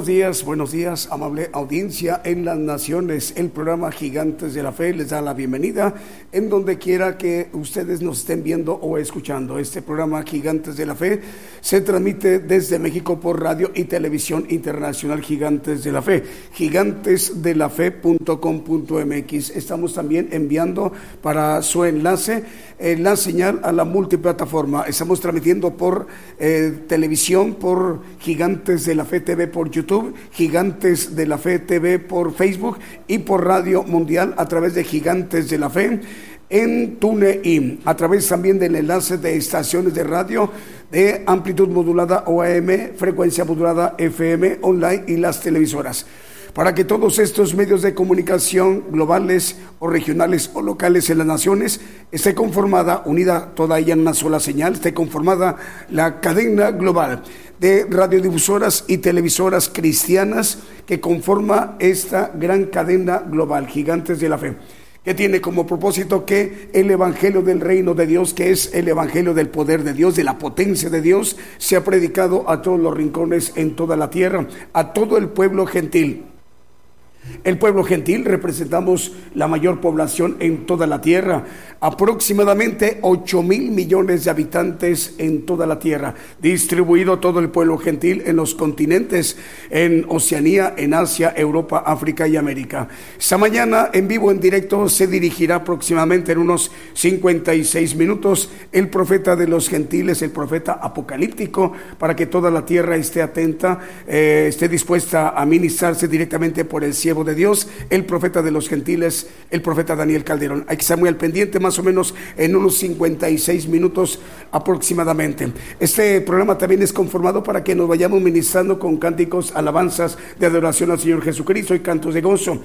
Buenos días, buenos días, amable audiencia en las naciones. El programa Gigantes de la Fe les da la bienvenida en donde quiera que ustedes nos estén viendo o escuchando. Este programa Gigantes de la Fe se transmite desde México por radio y televisión internacional Gigantes de la Fe, gigantesdelafe.com.mx. Estamos también enviando para su enlace eh, la señal a la multiplataforma. Estamos transmitiendo por eh, televisión, por Gigantes de la Fe TV, por YouTube YouTube, Gigantes de la Fe TV por Facebook y por Radio Mundial a través de Gigantes de la Fe en TuneIn, a través también del enlace de estaciones de radio de amplitud modulada OAM, frecuencia modulada FM, online y las televisoras para que todos estos medios de comunicación globales o regionales o locales en las naciones esté conformada, unida toda ella en una sola señal, esté conformada la cadena global de radiodifusoras y televisoras cristianas que conforma esta gran cadena global, Gigantes de la Fe que tiene como propósito que el Evangelio del Reino de Dios, que es el Evangelio del poder de Dios, de la potencia de Dios, sea predicado a todos los rincones en toda la tierra, a todo el pueblo gentil. El pueblo gentil representamos la mayor población en toda la tierra, aproximadamente 8 mil millones de habitantes en toda la tierra, distribuido todo el pueblo gentil en los continentes, en Oceanía, en Asia, Europa, África y América. Esta mañana en vivo, en directo, se dirigirá aproximadamente en unos 56 minutos el profeta de los gentiles, el profeta apocalíptico, para que toda la tierra esté atenta, eh, esté dispuesta a ministrarse directamente por el siervo de Dios, el profeta de los gentiles, el profeta Daniel Calderón. Hay que muy al pendiente, más o menos en unos 56 minutos aproximadamente. Este programa también es conformado para que nos vayamos ministrando con cánticos, alabanzas de adoración al Señor Jesucristo y cantos de gozo.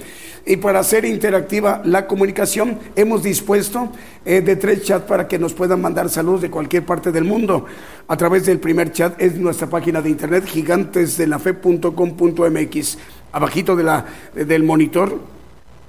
Y para hacer interactiva la comunicación, hemos dispuesto eh, de tres chats para que nos puedan mandar saludos de cualquier parte del mundo. A través del primer chat es nuestra página de internet gigantesdelafe.com.mx. Abajito de la, del monitor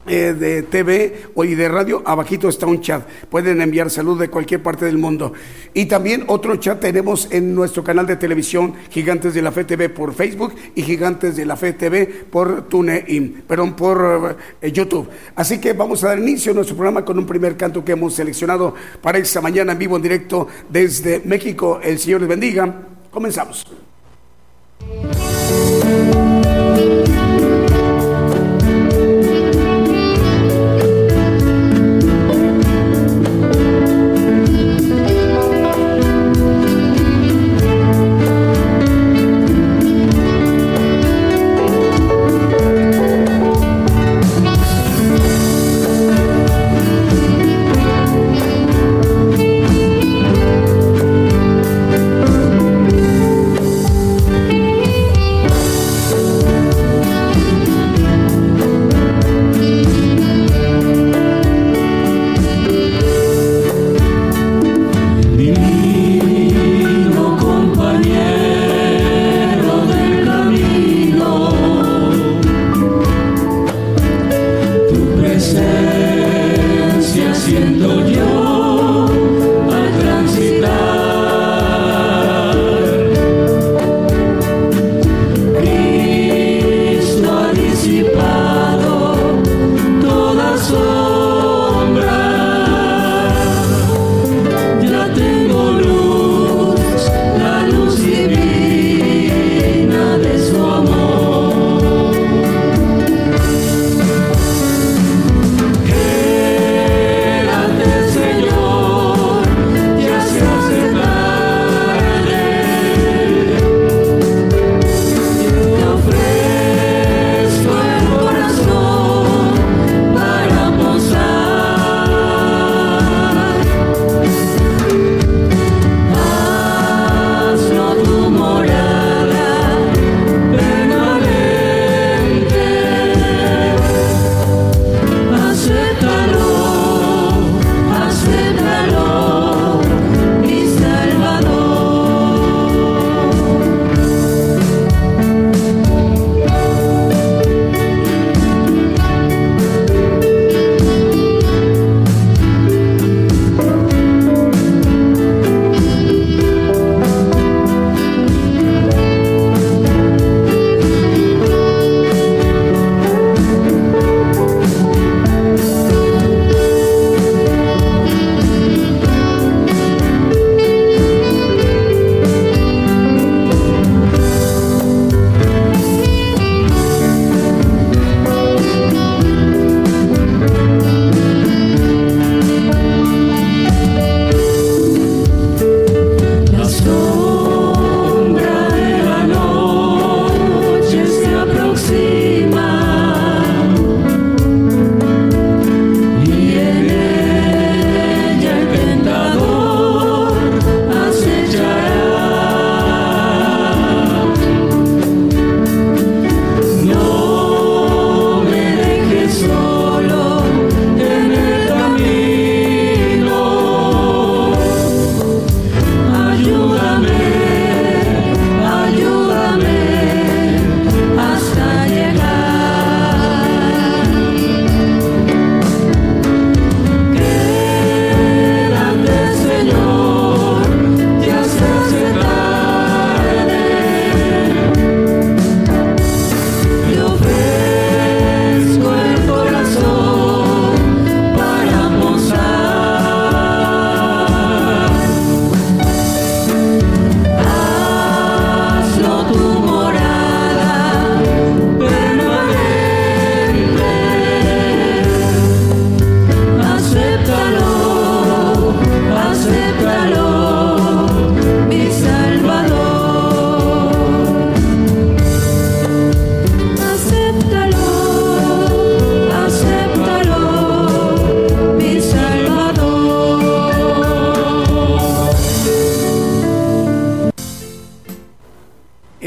eh, de TV o y de radio, abajito está un chat. Pueden enviar salud de cualquier parte del mundo. Y también otro chat tenemos en nuestro canal de televisión Gigantes de la Fe TV por Facebook y Gigantes de la Fe TV por TuneIn, perdón, por eh, YouTube. Así que vamos a dar inicio a nuestro programa con un primer canto que hemos seleccionado para esta mañana en vivo en directo desde México. El Señor les bendiga. Comenzamos.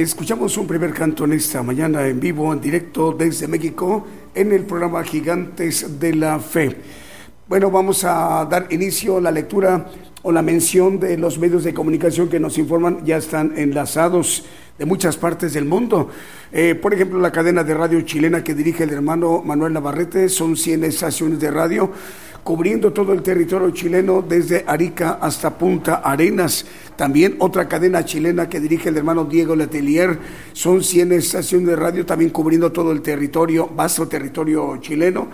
Escuchamos un primer canto en esta mañana en vivo, en directo desde México, en el programa Gigantes de la Fe. Bueno, vamos a dar inicio a la lectura o la mención de los medios de comunicación que nos informan, ya están enlazados de muchas partes del mundo. Eh, por ejemplo, la cadena de radio chilena que dirige el hermano Manuel Navarrete, son 100 estaciones de radio cubriendo todo el territorio chileno desde Arica hasta Punta Arenas. También otra cadena chilena que dirige el hermano Diego Letelier. Son 100 estaciones de radio también cubriendo todo el territorio, vasto territorio chileno.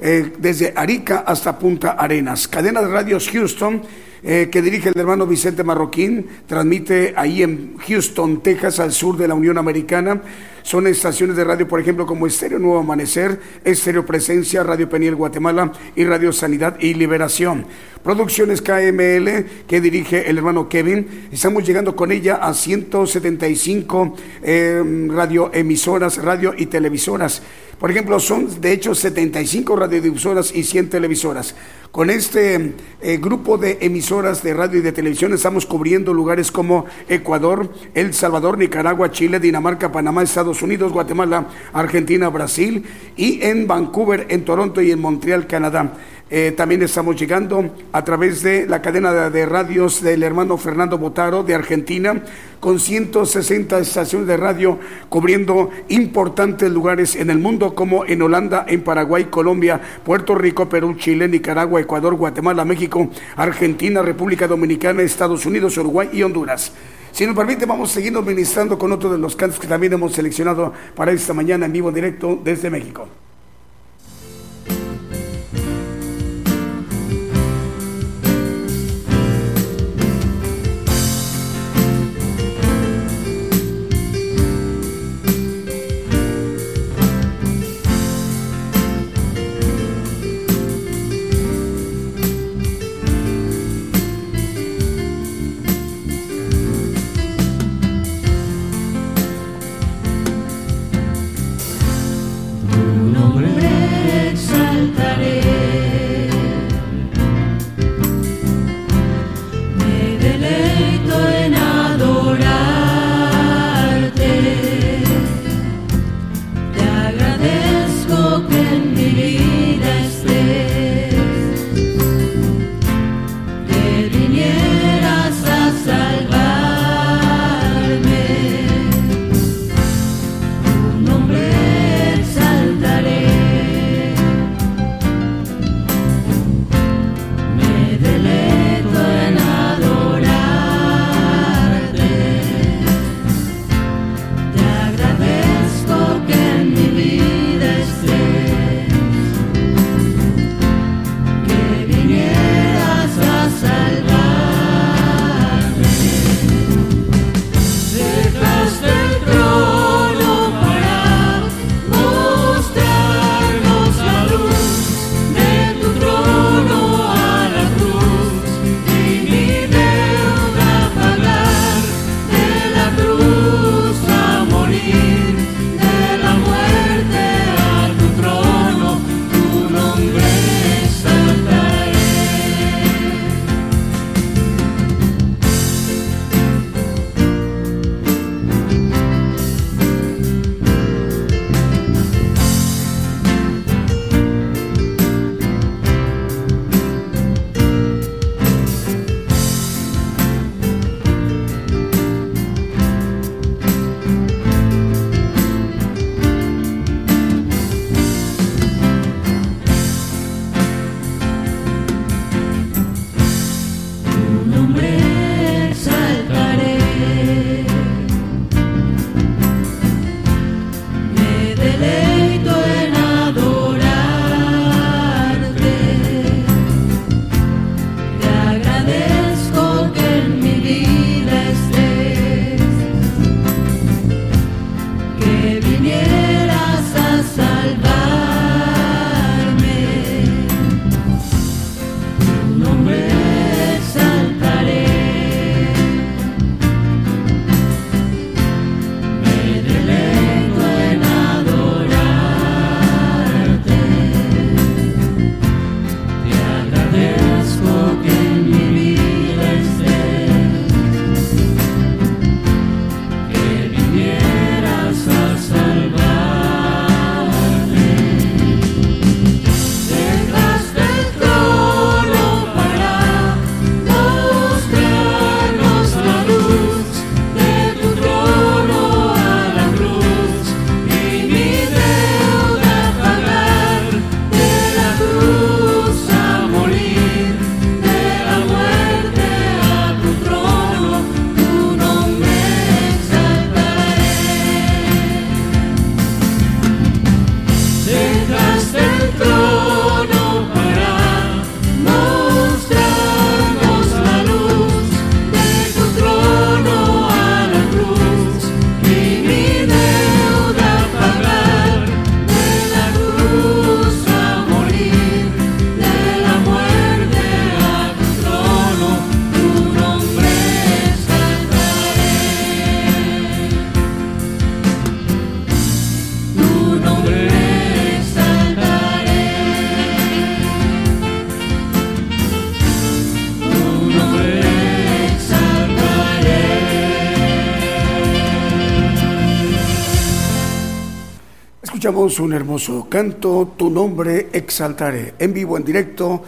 Eh, desde Arica hasta Punta Arenas. Cadena de radios Houston eh, que dirige el hermano Vicente Marroquín, transmite ahí en Houston, Texas, al sur de la Unión Americana. Son estaciones de radio, por ejemplo, como Estéreo Nuevo Amanecer, Estéreo Presencia, Radio Peniel Guatemala y Radio Sanidad y Liberación. Producciones KML que dirige el hermano Kevin. Estamos llegando con ella a 175 eh, radioemisoras, radio y televisoras. Por ejemplo, son de hecho 75 radiodifusoras y 100 televisoras. Con este eh, grupo de emisoras de radio y de televisión estamos cubriendo lugares como Ecuador, El Salvador, Nicaragua, Chile, Dinamarca, Panamá, Estados Unidos, Guatemala, Argentina, Brasil y en Vancouver, en Toronto y en Montreal, Canadá. Eh, también estamos llegando a través de la cadena de, radios del hermano Fernando Botaro de Argentina, con 160 estaciones de radio cubriendo importantes lugares en el mundo, como en Holanda, en Paraguay, Colombia, Puerto Rico, Perú, Chile, Nicaragua, Ecuador, Guatemala, México, Argentina, República Dominicana, Estados Unidos, Uruguay y Honduras. Si nos permite, vamos siguiendo ministrando con otro de los cantos que también hemos seleccionado para esta mañana en vivo directo desde México. Escuchamos un hermoso canto, Tu nombre exaltaré, en vivo, en directo,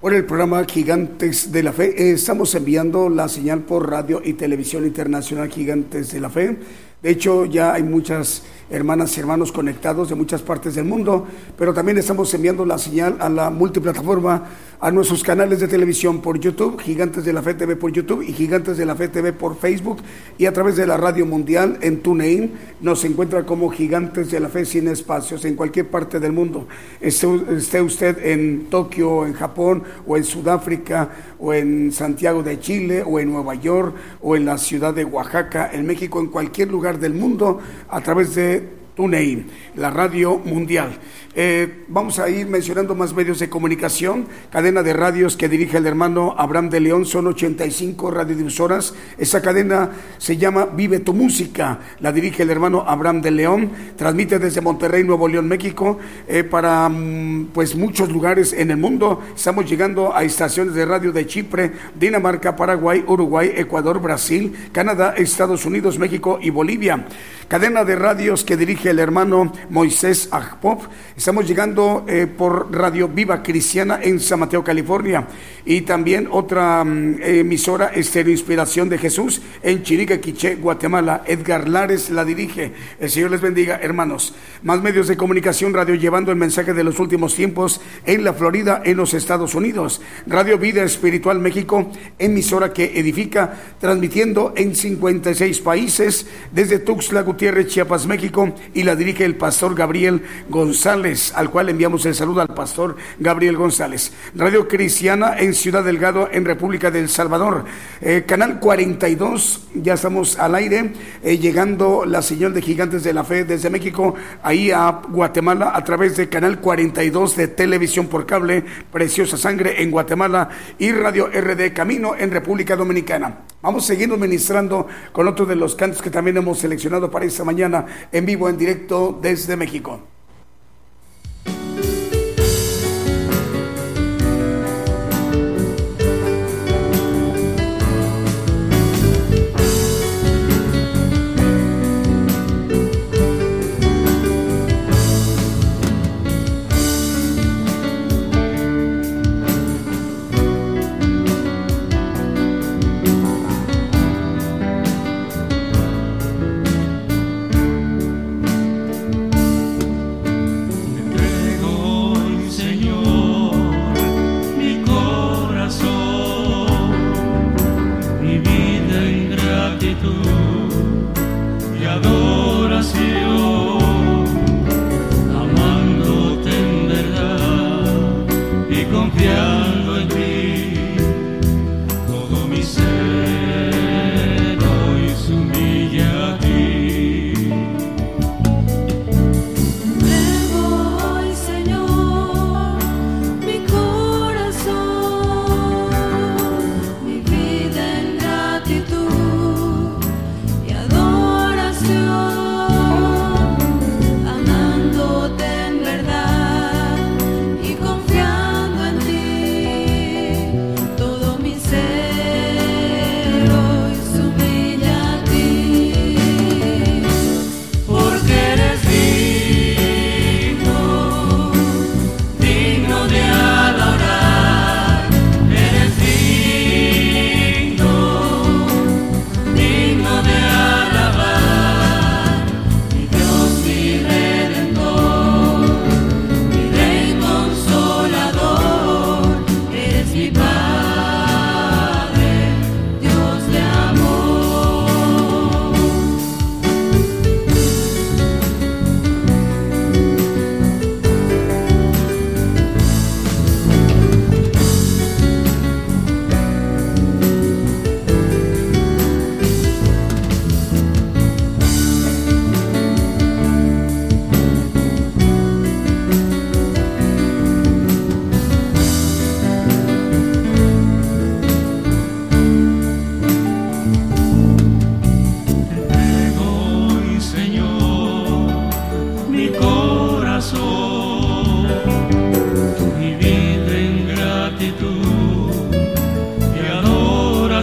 por el programa Gigantes de la Fe. Estamos enviando la señal por radio y televisión internacional Gigantes de la Fe. De hecho, ya hay muchas hermanas y hermanos conectados de muchas partes del mundo, pero también estamos enviando la señal a la multiplataforma a nuestros canales de televisión por YouTube, Gigantes de la Fe TV por YouTube y Gigantes de la Fe TV por Facebook y a través de la Radio Mundial en TuneIn. Nos encuentra como Gigantes de la Fe sin espacios en cualquier parte del mundo. Esté, usted en Tokio, en Japón o en Sudáfrica o en Santiago de Chile o en Nueva York o en la ciudad de Oaxaca, en México, en cualquier lugar del mundo a través de TuneIn, la radio mundial. Eh, vamos a ir mencionando más medios de comunicación. Cadena de radios que dirige el hermano Abraham de León, son 85 radiodifusoras. Esa cadena se llama Vive tu Música, la dirige el hermano Abraham de León. Transmite desde Monterrey, Nuevo León, México, eh, para mm, pues muchos lugares en el mundo. Estamos llegando a estaciones de radio de Chipre, Dinamarca, Paraguay, Uruguay, Ecuador, Brasil, Canadá, Estados Unidos, México y Bolivia. Cadena de radios que dirige el hermano Moisés Agpop. Estamos llegando eh, por Radio Viva Cristiana en San Mateo, California. Y también otra mm, emisora, Estéreo Inspiración de Jesús, en Chiriquequiché, Guatemala. Edgar Lares la dirige. El Señor les bendiga, hermanos. Más medios de comunicación, radio llevando el mensaje de los últimos tiempos en la Florida, en los Estados Unidos. Radio Vida Espiritual México, emisora que edifica, transmitiendo en 56 países, desde Tuxtla Gutiérrez, Chiapas, México, y la dirige el pastor Gabriel González, al cual enviamos el saludo al pastor Gabriel González. Radio Cristiana en Ciudad Delgado, en República del Salvador. Eh, canal 42, ya estamos al aire, eh, llegando la señal de Gigantes de la Fe desde México, ahí a Guatemala, a través de Canal 42 de Televisión por Cable, Preciosa Sangre en Guatemala y Radio RD Camino en República Dominicana. Vamos siguiendo ministrando con otro de los cantos que también hemos seleccionado para esta mañana en vivo, en directo desde México.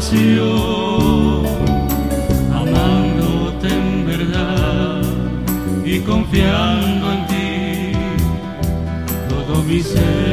pasión, amándote en verdad y confiando en ti todo mi ser.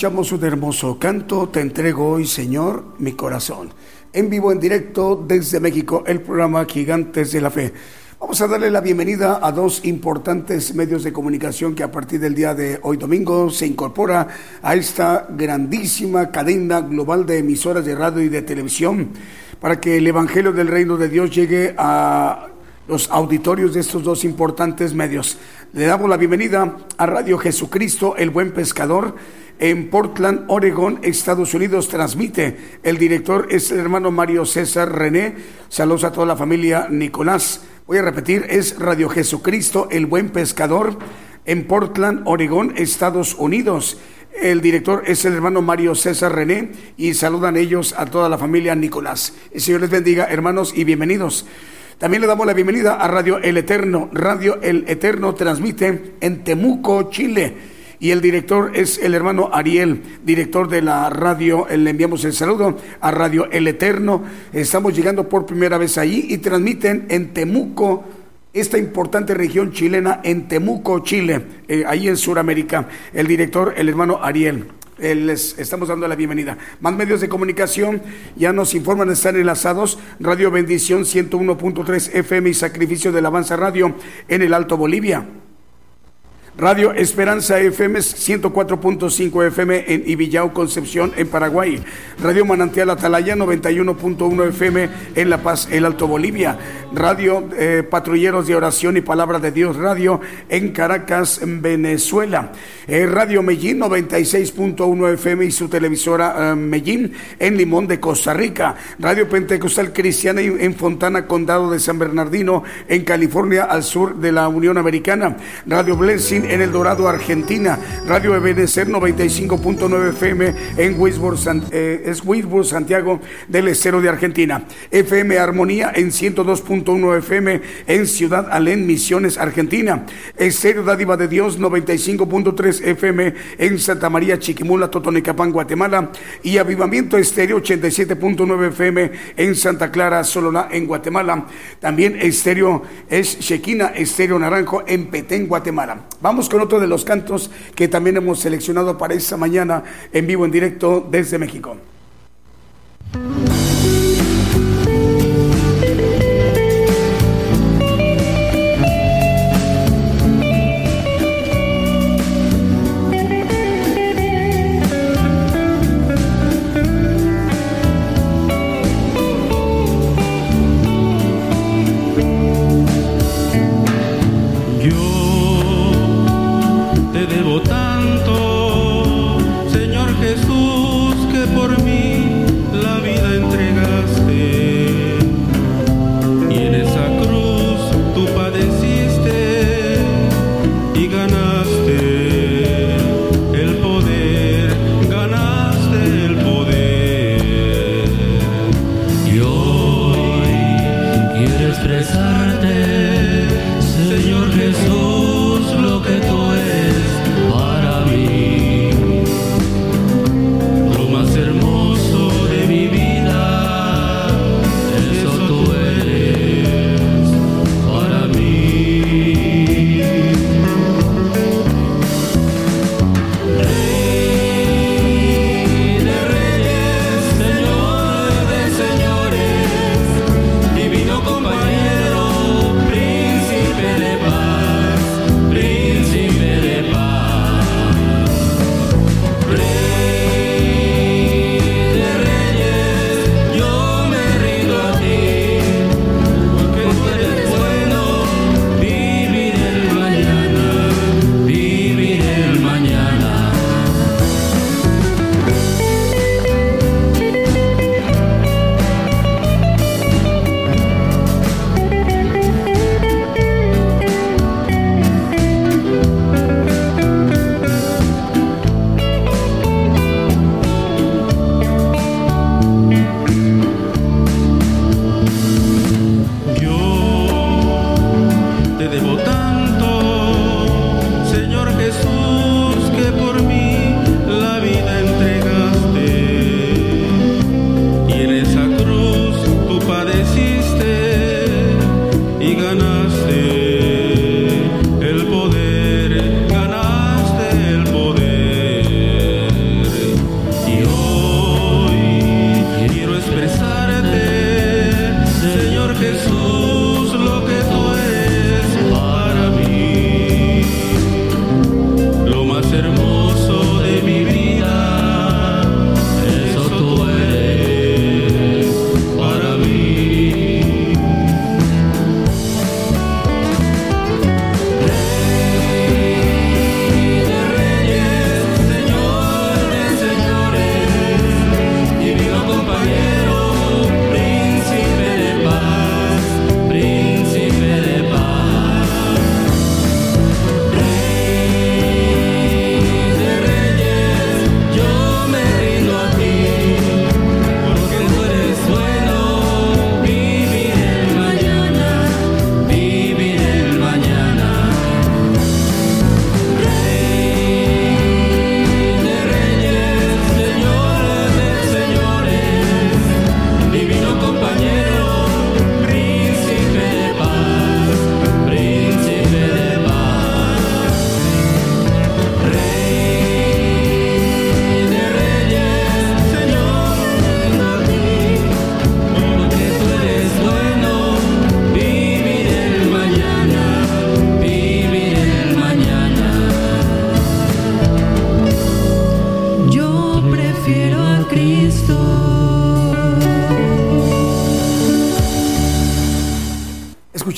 Escuchamos un hermoso canto, Te entrego hoy, Señor, mi corazón. En vivo, en directo desde México, el programa Gigantes de la Fe. Vamos a darle la bienvenida a dos importantes medios de comunicación que a partir del día de hoy domingo se incorpora a esta grandísima cadena global de emisoras de radio y de televisión para que el Evangelio del Reino de Dios llegue a los auditorios de estos dos importantes medios. Le damos la bienvenida a Radio Jesucristo, el buen pescador, en Portland, Oregon, Estados Unidos, transmite. El director es el hermano Mario César René. Saludos a toda la familia Nicolás. Voy a repetir, es Radio Jesucristo, el buen pescador, en Portland, Oregon, Estados Unidos. El director es el hermano Mario César René y saludan ellos a toda la familia Nicolás. El Señor les bendiga, hermanos, y bienvenidos. También le damos la bienvenida a Radio El Eterno. Radio El Eterno transmite en Temuco, Chile y el director es el hermano Ariel, director de la radio. Le enviamos el saludo a Radio El Eterno. Estamos llegando por primera vez ahí y transmiten en Temuco esta importante región chilena en Temuco, Chile, eh, ahí en Sudamérica. El director, el hermano Ariel. Eh, les estamos dando la bienvenida. Más medios de comunicación ya nos informan, están enlazados. Radio Bendición 101.3 FM y Sacrificio del Avanza Radio en el Alto Bolivia. Radio Esperanza FM 104.5 FM en Ibillau, Concepción, en Paraguay. Radio Manantial Atalaya 91.1 FM en La Paz, el Alto Bolivia. Radio eh, Patrulleros de Oración y Palabra de Dios Radio en Caracas, en Venezuela. Eh, Radio Medellín 96.1 FM y su televisora eh, en Limón de Costa Rica. Radio Pentecostal Cristiana en Fontana, Condado de San Bernardino, en California, al sur de la Unión Americana. Radio Blessing en El Dorado, Argentina. Radio Ebenecer 95.9 FM en Wisborne, eh, es Santiago del Estero de Argentina. FM Armonía en 102.1 FM en Ciudad Alén, Misiones, Argentina. Estéreo Dádiva de Dios 95.3 FM en Santa María, Chiquimula, Totonicapán, Guatemala. Y Avivamiento Estéreo 87.9 FM en Santa Clara, Sololá, en Guatemala. También Estéreo es Chequina, Estéreo Naranjo en Petén, Guatemala. Vamos con otro de los cantos que también hemos seleccionado para esta mañana en vivo, en directo desde México.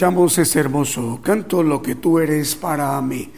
Escuchamos hermoso canto, Lo que tú eres para mí.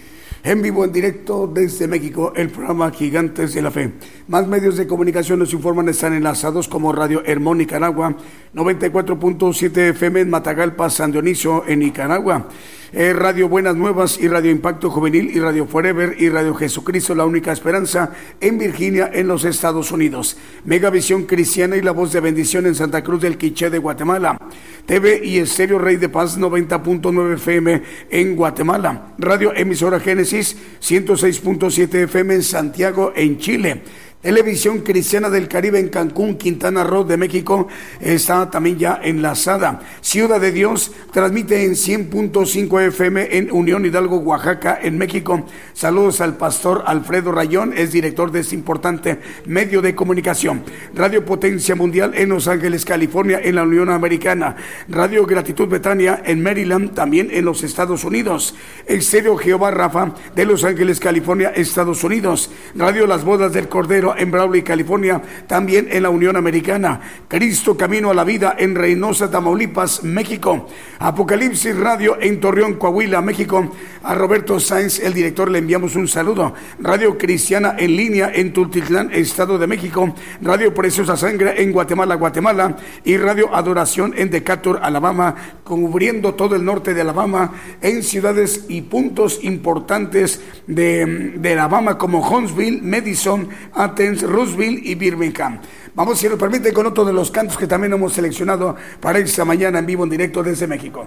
En vivo, en directo desde México, el programa Gigantes de la Fe. Más medios de comunicación nos informan están enlazados como Radio Hermón Nicaragua, 94.7 FM en Matagalpa, San Dionisio en Nicaragua. Eh, Radio Buenas Nuevas y Radio Impacto Juvenil y Radio Forever y Radio Jesucristo, la única esperanza en Virginia, en los Estados Unidos. Megavisión Cristiana y la voz de bendición en Santa Cruz del Quiché de Guatemala. TV y Estéreo Rey de Paz 90.9 FM en Guatemala. Radio Emisora Génesis 106.7 FM en Santiago, en Chile. Televisión Cristiana del Caribe en Cancún, Quintana Roo de México, está también ya enlazada. Ciudad de Dios transmite en 100.5 FM en Unión Hidalgo, Oaxaca, en México. Saludos al pastor Alfredo Rayón, es director de este importante medio de comunicación. Radio Potencia Mundial en Los Ángeles, California, en la Unión Americana. Radio Gratitud Betania en Maryland, también en los Estados Unidos. Estéreo Jehová Rafa de Los Ángeles, California, Estados Unidos. Radio Las Bodas del Cordero en Brawley, California, también en la Unión Americana. Cristo Camino a la Vida en Reynosa, Tamaulipas, México. Apocalipsis Radio en Torreón, Coahuila, México. A Roberto Sáenz, el director, le enviamos un saludo. Radio Cristiana en línea en Tultitlán, Estado de México. Radio Preciosa Sangre en Guatemala, Guatemala. Y Radio Adoración en Decatur, Alabama, cubriendo todo el norte de Alabama en ciudades y puntos importantes de, de Alabama como Huntsville, Madison, Roosevelt y Birmingham. Vamos, si nos permite, con otro de los cantos que también hemos seleccionado para esta mañana en vivo en directo desde México.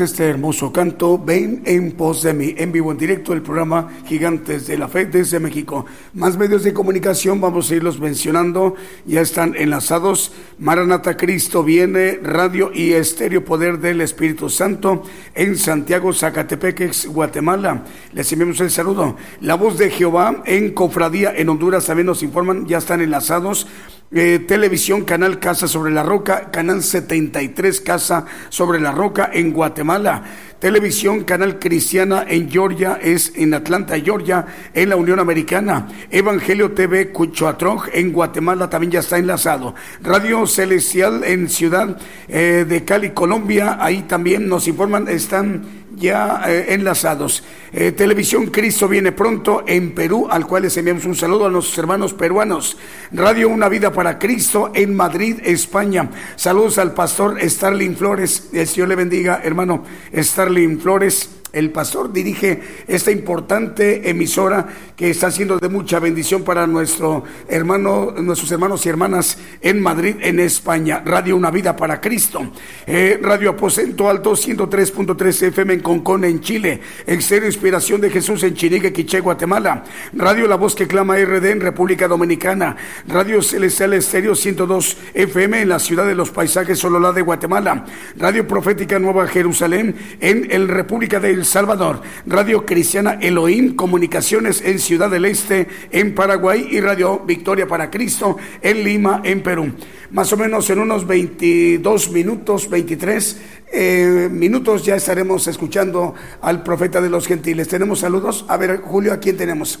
Este hermoso canto, Ven en pos de mí, en vivo en directo el programa Gigantes de la Fe desde México. Más medios de comunicación, vamos a irlos mencionando, ya están enlazados. Maranata Cristo viene, radio y estéreo poder del Espíritu Santo en Santiago, Zacatepeques, Guatemala. Les enviamos el saludo. La voz de Jehová en Cofradía en Honduras, también nos informan, ya están enlazados. Eh, televisión, Canal Casa sobre la Roca, Canal 73 Casa sobre la Roca en Guatemala. Televisión, Canal Cristiana en Georgia, es en Atlanta, Georgia, en la Unión Americana. Evangelio TV Cuchoatroj en Guatemala también ya está enlazado. Radio Celestial en Ciudad eh, de Cali, Colombia, ahí también nos informan, están ya eh, enlazados. Eh, Televisión Cristo viene pronto en Perú, al cual les enviamos un saludo a nuestros hermanos peruanos. Radio Una Vida para Cristo en Madrid, España. Saludos al pastor Starling Flores. El Señor le bendiga, hermano Starling Flores el pastor dirige esta importante emisora que está siendo de mucha bendición para nuestro hermano, nuestros hermanos y hermanas en Madrid, en España. Radio Una Vida para Cristo. Eh, Radio Aposento Alto 103.3 FM en Concón, en Chile. Exterior Inspiración de Jesús en Chinique, Quiché, Guatemala. Radio La Voz que Clama RD en República Dominicana. Radio Celestial Estéreo 102 FM en la ciudad de los paisajes Sololá de Guatemala. Radio Profética Nueva Jerusalén en el República de Salvador, Radio Cristiana Elohim, Comunicaciones en Ciudad del Este, en Paraguay, y Radio Victoria para Cristo en Lima, en Perú. Más o menos en unos 22 minutos, 23 eh, minutos ya estaremos escuchando al profeta de los gentiles. ¿Tenemos saludos? A ver, Julio, ¿a quién tenemos?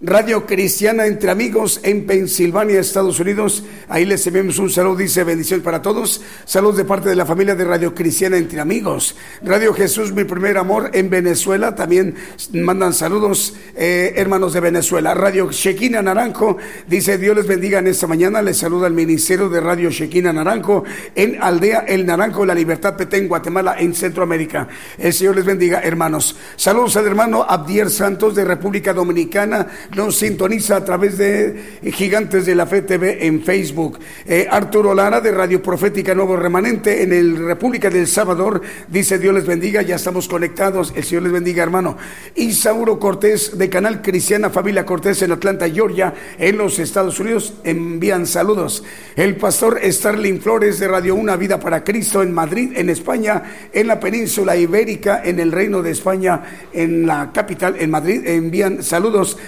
Radio Cristiana entre amigos en Pensilvania, Estados Unidos. Ahí les enviamos un saludo, dice bendición para todos. Saludos de parte de la familia de Radio Cristiana entre amigos. Radio Jesús, mi primer amor en Venezuela. También mandan saludos eh, hermanos de Venezuela. Radio Shequina Naranjo dice Dios les bendiga en esta mañana. Les saluda el Ministerio de Radio Shequina Naranjo en Aldea El Naranjo, La Libertad Petén, Guatemala, en Centroamérica. El Señor les bendiga, hermanos. Saludos al hermano Abdier Santos de República Dominicana nos sintoniza a través de Gigantes de la Fe TV en Facebook. Eh, Arturo Lara de Radio Profética Nuevo Remanente en el República del Salvador dice Dios les bendiga, ya estamos conectados, el Señor les bendiga hermano. Isauro Cortés de Canal Cristiana Familia Cortés en Atlanta, Georgia, en los Estados Unidos, envían saludos. El pastor Starling Flores de Radio Una Vida para Cristo en Madrid, en España, en la península ibérica, en el Reino de España, en la capital, en Madrid, envían saludos.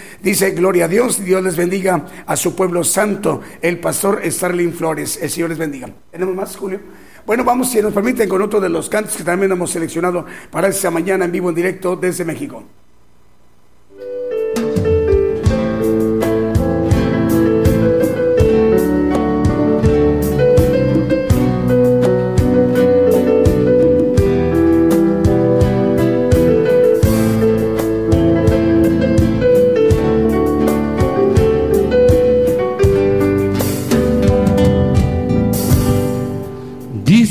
Gloria a Dios, Dios les bendiga a su pueblo santo, el pastor Starling Flores. El Señor les bendiga. ¿Tenemos más, Julio? Bueno, vamos, si nos permiten, con otro de los cantos que también hemos seleccionado para esta mañana en vivo, en directo desde México.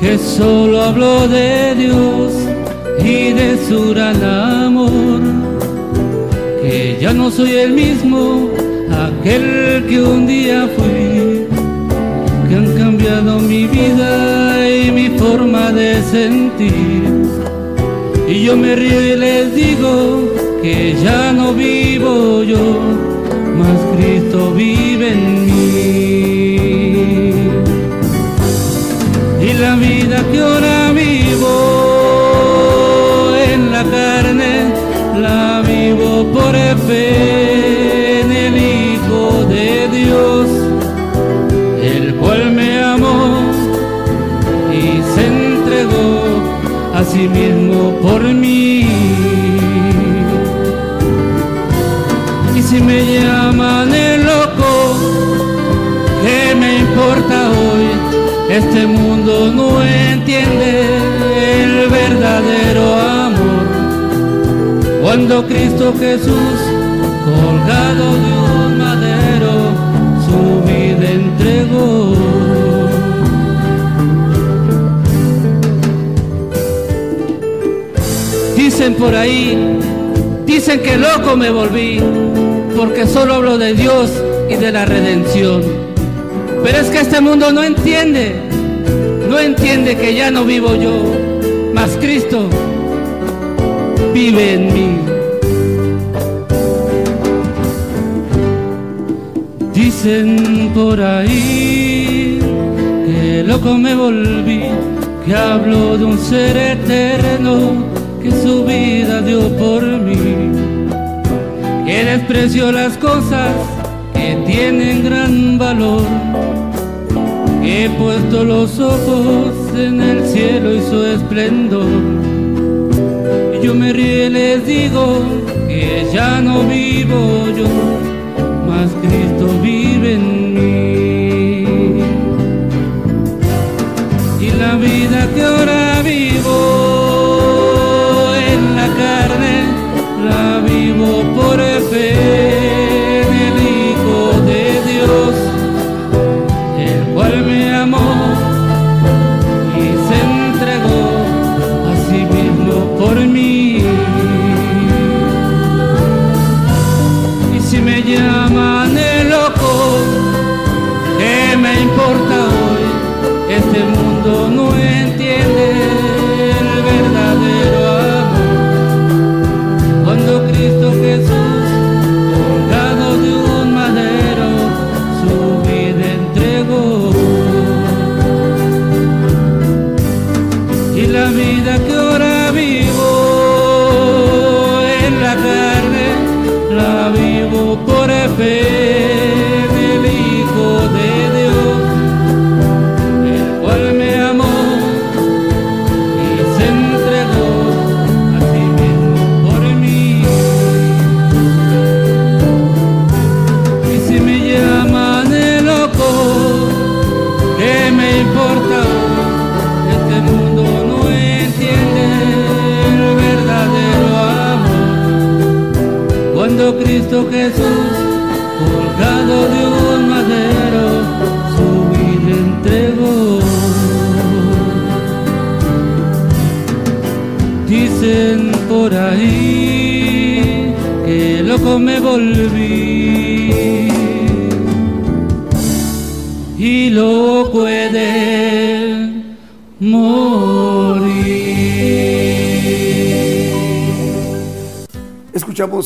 que solo hablo de Dios y de su gran amor, que ya no soy el mismo, aquel que un día fui, que han cambiado mi vida y mi forma de sentir. Y yo me río y les digo que ya no vivo yo, mas Cristo vive en mí la vida que ahora vivo en la carne, la vivo por fe en el Hijo de Dios, el cual me amó y se entregó a sí mismo por mí. Y si me llaman Este mundo no entiende el verdadero amor. Cuando Cristo Jesús, colgado de un madero, su vida entregó. Dicen por ahí, dicen que loco me volví, porque solo hablo de Dios y de la redención. Pero es que este mundo no entiende entiende que ya no vivo yo, mas Cristo vive en mí. Dicen por ahí que loco me volví, que hablo de un ser eterno que su vida dio por mí, que despreció las cosas que tienen gran valor, he puesto los ojos en el cielo y su esplendor. Yo me río y les digo que ya no vivo yo, mas Cristo vive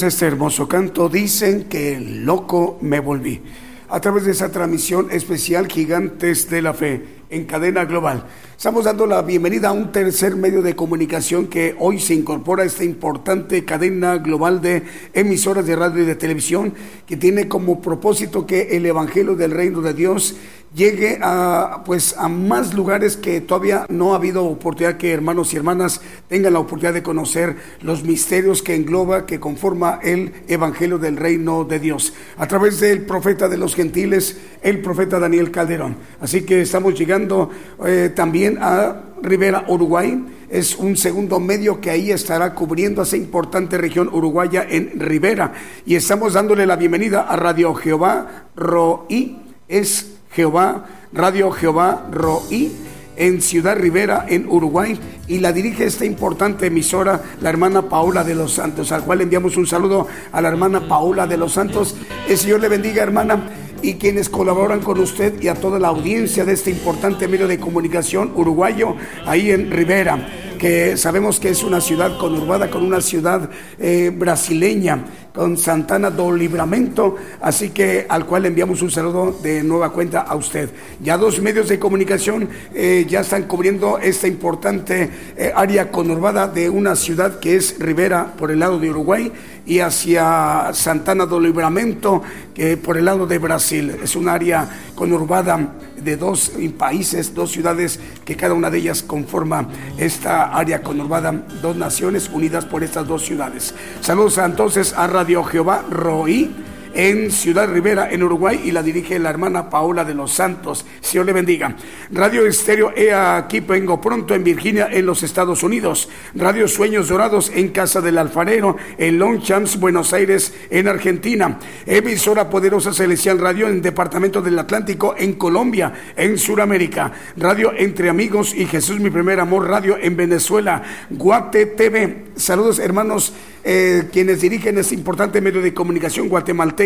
este hermoso canto, dicen que loco me volví. A través de esa transmisión especial Gigantes de la Fe en cadena global. Estamos dando la bienvenida a un tercer medio de comunicación que hoy se incorpora a esta importante cadena global de emisoras de radio y de televisión que tiene como propósito que el Evangelio del Reino de Dios llegue a pues a más lugares que todavía no ha habido oportunidad que hermanos y hermanas tengan la oportunidad de conocer los misterios que engloba, que conforma el Evangelio del Reino de Dios, a través del profeta de los gentiles, el profeta Daniel Calderón. Así que estamos llegando eh, también a Rivera, Uruguay. Es un segundo medio que ahí estará cubriendo esa importante región uruguaya en Rivera. Y estamos dándole la bienvenida a Radio Jehová Roí. Es Jehová, Radio Jehová Roí en Ciudad Rivera, en Uruguay, y la dirige esta importante emisora, la hermana Paula de los Santos, al cual enviamos un saludo a la hermana Paula de los Santos. El Señor le bendiga, hermana, y quienes colaboran con usted y a toda la audiencia de este importante medio de comunicación uruguayo, ahí en Rivera que sabemos que es una ciudad conurbada con una ciudad eh, brasileña, con Santana do Libramento, así que al cual enviamos un saludo de nueva cuenta a usted. Ya dos medios de comunicación eh, ya están cubriendo esta importante eh, área conurbada de una ciudad que es Rivera por el lado de Uruguay y hacia Santana do Libramento, que por el lado de Brasil. Es un área conurbada de dos países, dos ciudades que cada una de ellas conforma esta área conurbada, dos naciones unidas por estas dos ciudades. Saludos entonces a Radio Jehová Roí en Ciudad Rivera, en Uruguay, y la dirige la hermana Paola de los Santos. Señor le bendiga. Radio Estéreo EA aquí vengo pronto en Virginia, en los Estados Unidos. Radio Sueños Dorados en Casa del Alfarero, en Longchamps, Buenos Aires, en Argentina. Emisora Poderosa Celestial Radio en Departamento del Atlántico, en Colombia, en Sudamérica. Radio Entre Amigos y Jesús Mi Primer Amor Radio en Venezuela. Guate TV. Saludos hermanos eh, quienes dirigen este importante medio de comunicación guatemalteco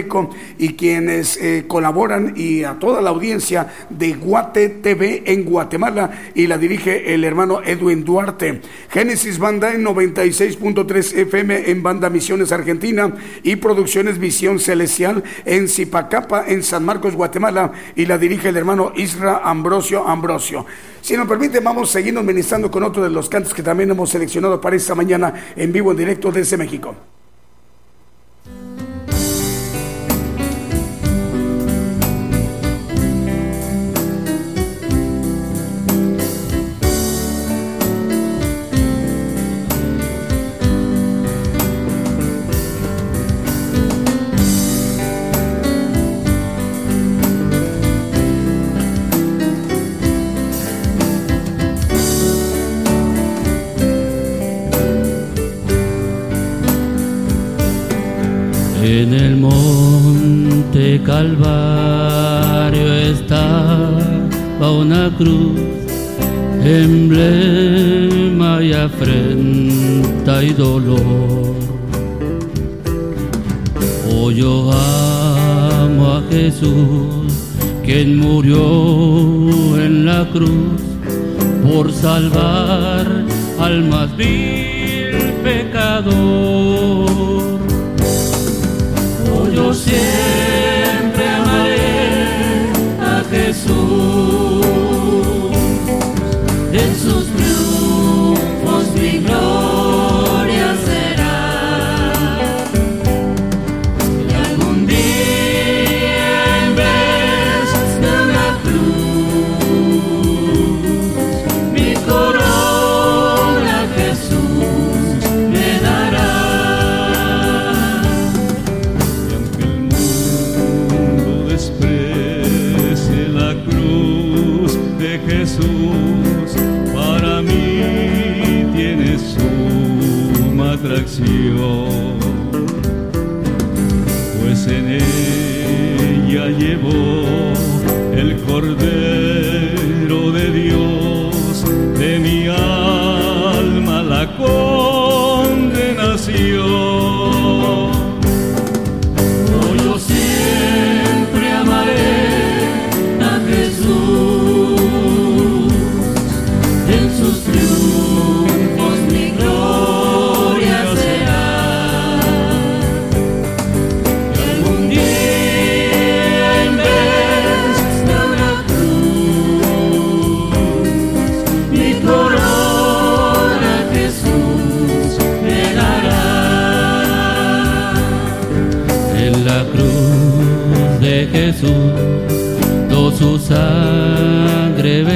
y quienes eh, colaboran y a toda la audiencia de Guate TV en Guatemala y la dirige el hermano Edwin Duarte. Génesis Banda en 96.3 FM en Banda Misiones Argentina y Producciones Visión Celestial en Zipacapa en San Marcos, Guatemala y la dirige el hermano Isra Ambrosio Ambrosio. Si nos permite, vamos a seguir ministrando con otro de los cantos que también hemos seleccionado para esta mañana en vivo, en directo desde México. Calvario estaba una cruz, emblema y afrenta y dolor. Oh, yo amo a Jesús, quien murió en la cruz por salvar al más vil pecador yo siempre a pues en ella llevó el Cordero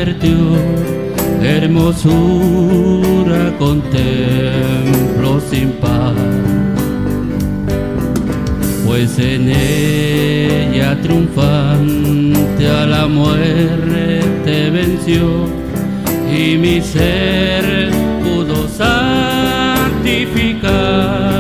vertió, hermosura contemplo sin par. Pues en ella triunfante a la muerte venció y mi ser pudo santificar.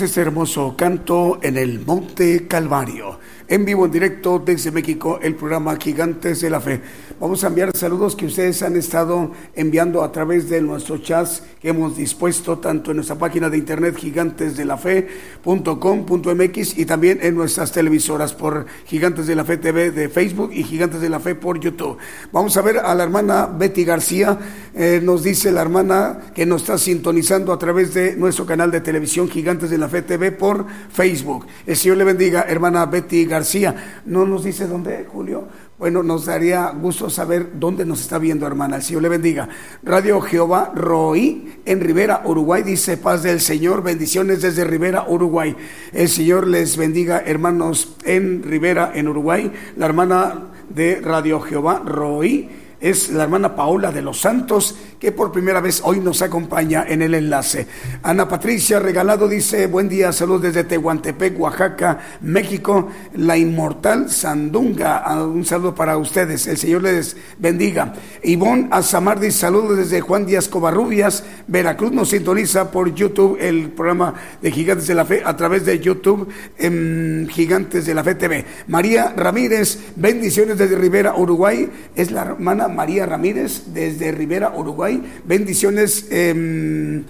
Este hermoso canto en el Monte Calvario en vivo, en directo desde México, el programa Gigantes de la Fe. Vamos a enviar saludos que ustedes han estado enviando a través de nuestro chat que hemos dispuesto tanto en nuestra página de internet gigantesdelafe.com.mx y también en nuestras televisoras por Gigantes de la Fe TV de Facebook y Gigantes de la Fe por YouTube. Vamos a ver a la hermana Betty García, eh, nos dice la hermana que nos está sintonizando a través de nuestro canal de televisión Gigantes de la Fe TV por Facebook. El Señor le bendiga, hermana Betty García. No nos dice dónde, Julio. Bueno, nos daría gusto saber dónde nos está viendo, hermana. El Señor le bendiga. Radio Jehová Roí en Rivera, Uruguay. Dice paz del Señor. Bendiciones desde Rivera, Uruguay. El Señor les bendiga, hermanos, en Rivera, en Uruguay. La hermana de Radio Jehová Roí es la hermana Paola de los Santos, que por primera vez hoy nos acompaña en el enlace. Ana Patricia Regalado dice, buen día, saludos desde Tehuantepec, Oaxaca, México, la inmortal Sandunga, ah, un saludo para ustedes, el Señor les bendiga. Ivonne Azamardi, saludos desde Juan Díaz Covarrubias, Veracruz, nos sintoniza por YouTube el programa de Gigantes de la Fe a través de YouTube en Gigantes de la Fe TV. María Ramírez, bendiciones desde Rivera, Uruguay, es la hermana María Ramírez desde Rivera, Uruguay. Bendiciones. Em,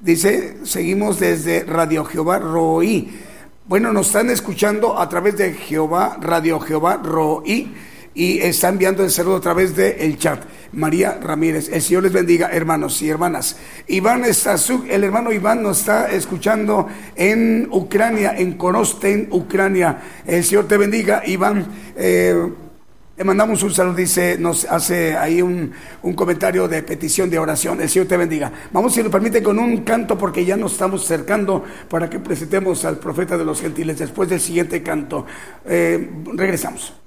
dice, seguimos desde Radio Jehová Roí. Bueno, nos están escuchando a través de Jehová, Radio Jehová Roí y está enviando el saludo a través del el chat. María Ramírez, el Señor les bendiga, hermanos y hermanas. Iván Stasuk, el hermano Iván nos está escuchando en Ucrania, en Korosten, Ucrania. El Señor te bendiga, Iván. Eh, le mandamos un saludo, dice, nos hace ahí un, comentario de petición de oración. El Señor te bendiga. Vamos, si lo permite, con un canto porque ya nos estamos acercando para que presentemos al profeta de los gentiles después del siguiente canto. Eh, regresamos.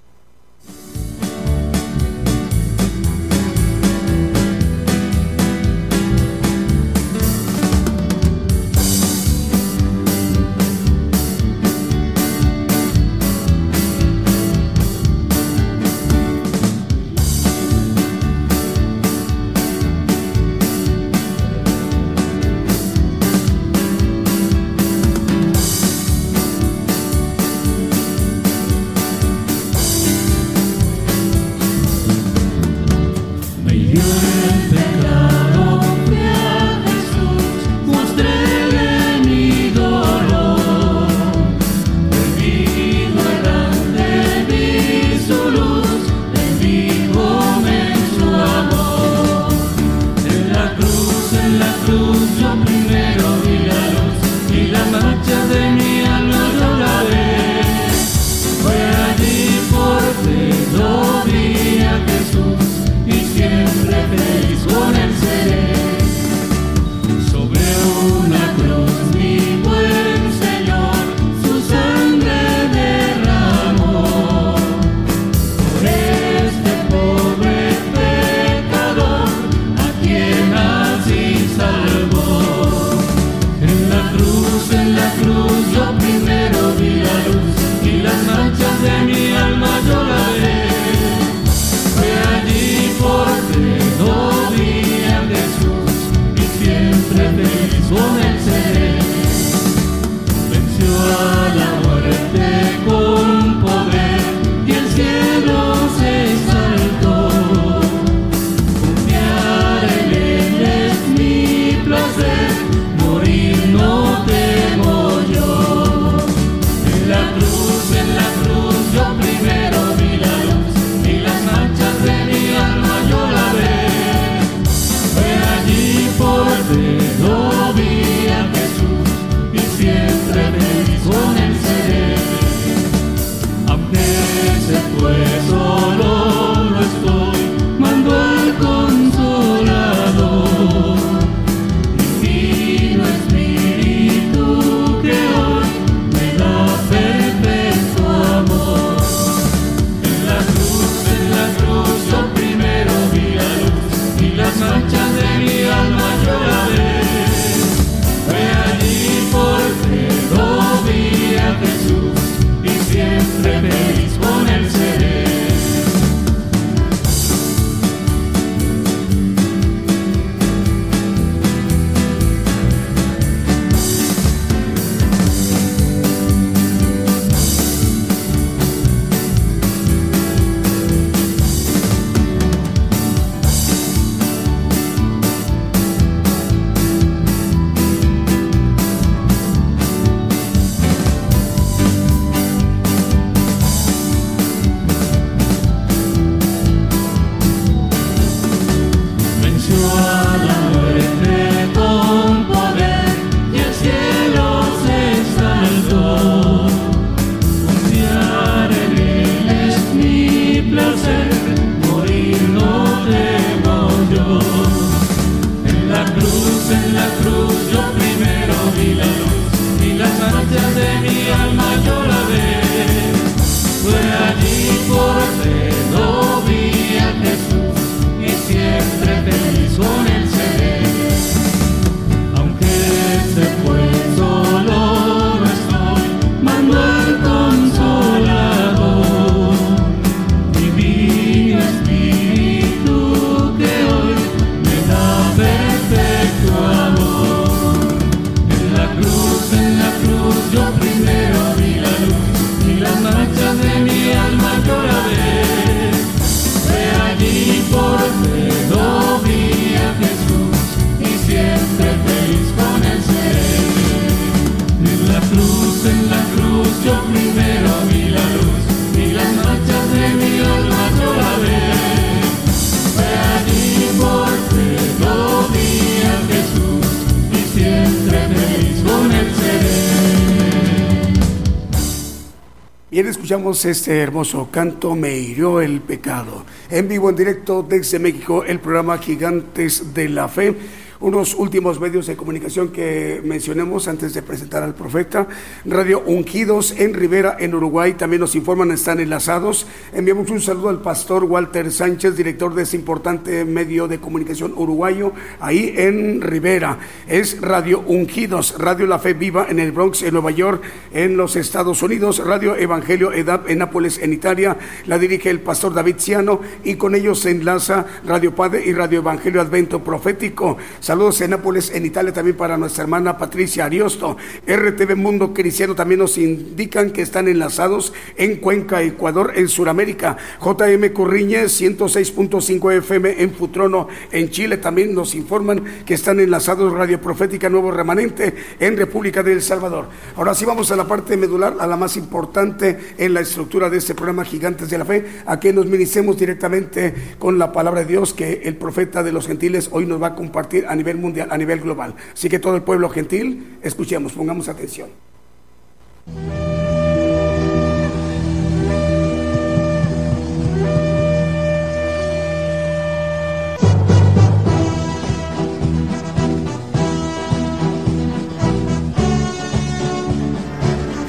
Bien, escuchamos este hermoso canto Me hirió el pecado. En vivo, en directo desde México, el programa Gigantes de la Fe unos últimos medios de comunicación que mencionemos antes de presentar al profeta. Radio Ungidos en Rivera, en Uruguay, también nos informan, están enlazados. Enviamos un saludo al pastor Walter Sánchez, director de ese importante medio de comunicación uruguayo, ahí en Rivera. Es Radio Ungidos, Radio La Fe Viva en el Bronx, en Nueva York, en los Estados Unidos, Radio Evangelio EDAP en Nápoles, en Italia. La dirige el pastor David Ciano y con ellos se enlaza Radio Padre y Radio Evangelio Advento Profético. Saludos en Nápoles, en Italia también para nuestra hermana Patricia Ariosto. RTV Mundo Cristiano también nos indican que están enlazados en Cuenca, Ecuador, en Sudamérica. JM Corriñez, 106.5 FM en Futrono, en Chile también nos informan que están enlazados Radio Profética Nuevo Remanente en República del Salvador. Ahora sí vamos a la parte medular, a la más importante en la estructura de este programa Gigantes de la Fe, a que nos ministremos directamente con la palabra de Dios que el profeta de los gentiles hoy nos va a compartir a nivel mundial, a nivel global. Así que todo el pueblo gentil, escuchemos, pongamos atención.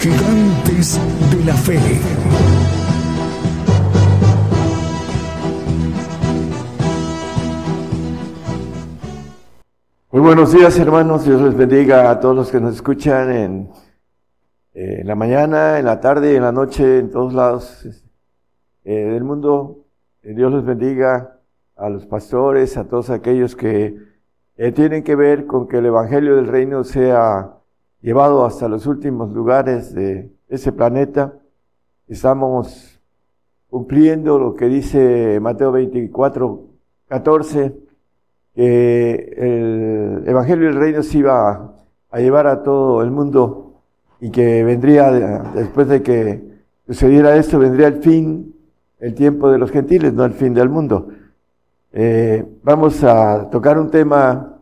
Gigantes de la fe. Muy buenos días, hermanos. Dios les bendiga a todos los que nos escuchan en, eh, la mañana, en la tarde, en la noche, en todos lados eh, del mundo. Eh, Dios les bendiga a los pastores, a todos aquellos que tienen que ver con que el Evangelio del Reino sea llevado hasta los últimos lugares de ese planeta. Estamos cumpliendo lo que dice Mateo 24, 14 que el Evangelio del Reino se iba a, llevar a todo el mundo y que vendría, después de que sucediera esto, vendría el fin, el tiempo de los gentiles, no el fin del mundo. Eh, vamos a tocar un tema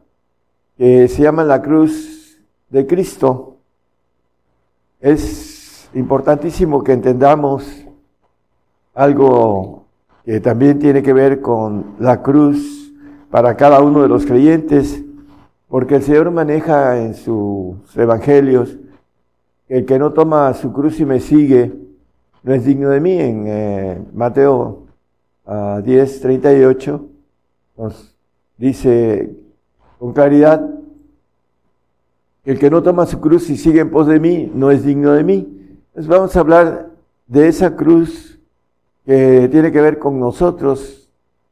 que se llama la cruz de Cristo. Es importantísimo que entendamos algo que también tiene que ver con la cruz para cada uno de los creyentes, porque el Señor maneja en sus evangelios el que no toma su cruz y me sigue no es digno de mí. En eh, Mateo 10, 38 nos dice con claridad el que no toma su cruz y sigue en pos de mí no es digno de mí. Entonces vamos a hablar de esa cruz que tiene que ver con nosotros,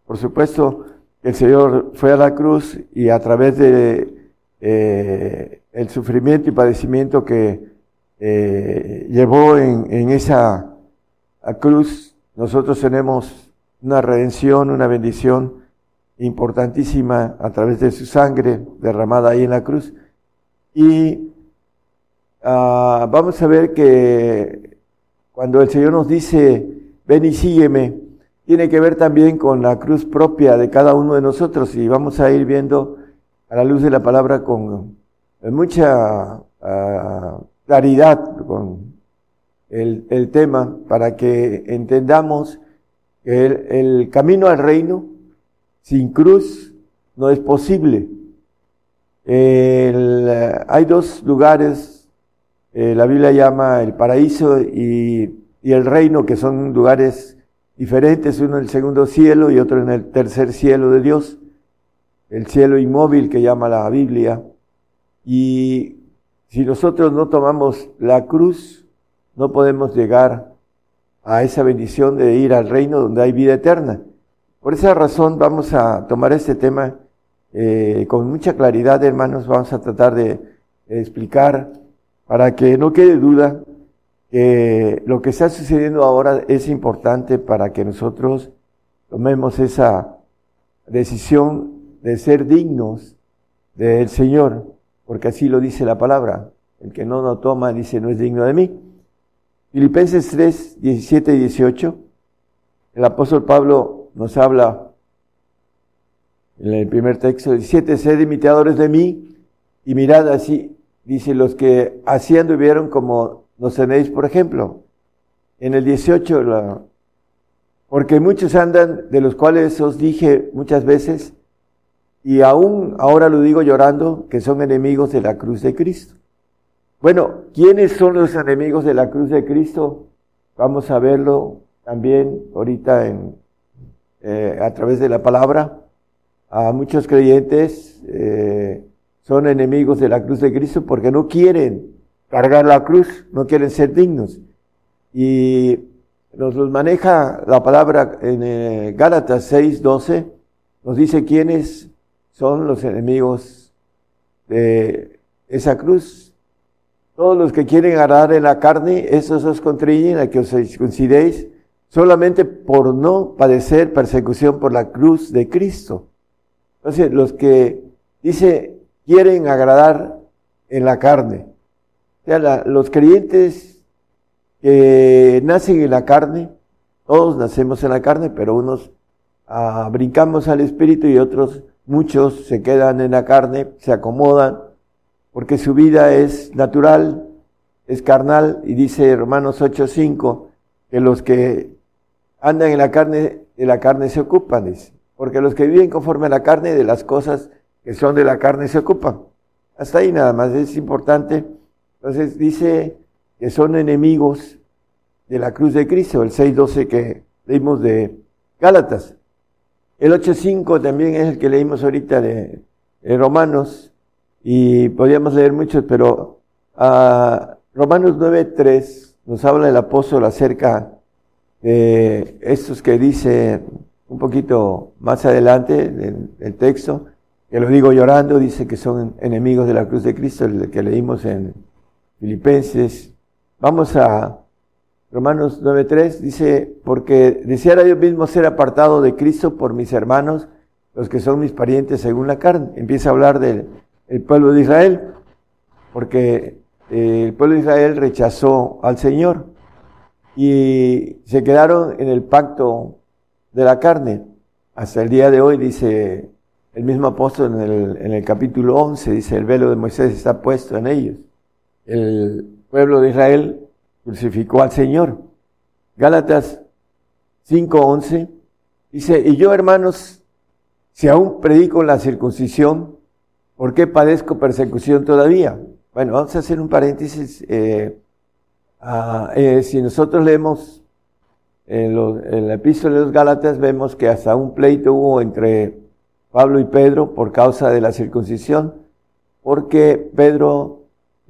por supuesto, el Señor fue a la cruz y a través de eh, el sufrimiento y padecimiento que eh, llevó en, esa cruz, nosotros tenemos una redención, una bendición importantísima a través de su sangre derramada ahí en la cruz. Y ah, vamos a ver que cuando el Señor nos dice, ven y sígueme, tiene que ver también con la cruz propia de cada uno de nosotros y vamos a ir viendo a la luz de la palabra con mucha ah, claridad con el, tema para que entendamos que el, camino al reino sin cruz no es posible. hay dos lugares, eh, la Biblia llama el paraíso y, y el reino, que son lugares diferentes, uno en el segundo cielo y otro en el tercer cielo de Dios, el cielo inmóvil que llama la Biblia. Y si nosotros no tomamos la cruz, no podemos llegar a esa bendición de ir al reino donde hay vida eterna. Por esa razón vamos a tomar este tema eh, con mucha claridad, hermanos, vamos a tratar de explicar para que no quede duda que lo que está sucediendo ahora es importante para que nosotros tomemos esa decisión de ser dignos del Señor, porque así lo dice la palabra. El que no lo toma dice no es digno de mí. Filipenses 3, 17 y 18, el apóstol Pablo nos habla en el primer texto, 17, sed imitadores de mí y mirad así, dice, los que así anduvieron como nos tenéis, por ejemplo. en el 18, porque muchos andan, de los cuales os dije muchas veces, y aún ahora lo digo llorando, que son enemigos de la cruz de Cristo. Bueno, ¿quiénes son los enemigos de la cruz de Cristo? Vamos a verlo también ahorita en, eh, a través de la palabra. A muchos creyentes eh, son enemigos de la cruz de Cristo porque no quieren cargar la cruz, no quieren ser dignos. Y nos los maneja la palabra en eh, Gálatas 6, 12, nos dice quiénes son los enemigos de esa cruz. Todos los que quieren agarrar en la carne, esos os contriñen a que os circuncidéis solamente por no padecer persecución por la cruz de Cristo. Entonces, los que dice quieren agradar en la carne, los creyentes que nacen en la carne, todos nacemos en la carne, pero unos ah, brincamos al espíritu y otros Muchos se quedan en la carne, se acomodan, porque su vida es natural, es carnal, y dice Romanos 8:5 que los que andan en la carne, de la carne se ocupan, dice. Porque los que viven conforme a la carne, de las cosas que son de la carne se ocupan. Hasta ahí nada más, es importante. Entonces dice que son enemigos de la cruz de Cristo, el 6.12 que leímos de Gálatas. El 8.5 también es el que leímos ahorita de, Romanos y podríamos leer muchos, pero a Romanos 9.3 nos habla el apóstol acerca de estos que dice un poquito más adelante del, texto, que lo digo llorando, dice que son enemigos de la cruz de Cristo, el que leímos en Filipenses. Vamos a Romanos 9.3 dice, porque deseara yo mismo ser apartado de Cristo por mis hermanos, los que son mis parientes según la carne. Empieza a hablar del pueblo de Israel, porque eh, el pueblo de Israel rechazó al Señor y se quedaron en el pacto de la carne. Hasta el día de hoy, dice el mismo apóstol en el, en el capítulo 11, dice, el velo de Moisés está puesto en ellos. El pueblo de Israel crucificó al Señor. Gálatas 5:11 dice, y yo hermanos, si aún predico la circuncisión, ¿por qué padezco persecución todavía? Bueno, vamos a hacer un paréntesis. Eh, ah, eh, si nosotros leemos en, en la epístola de los Gálatas, vemos que hasta un pleito hubo entre Pablo y Pedro por causa de la circuncisión, porque Pedro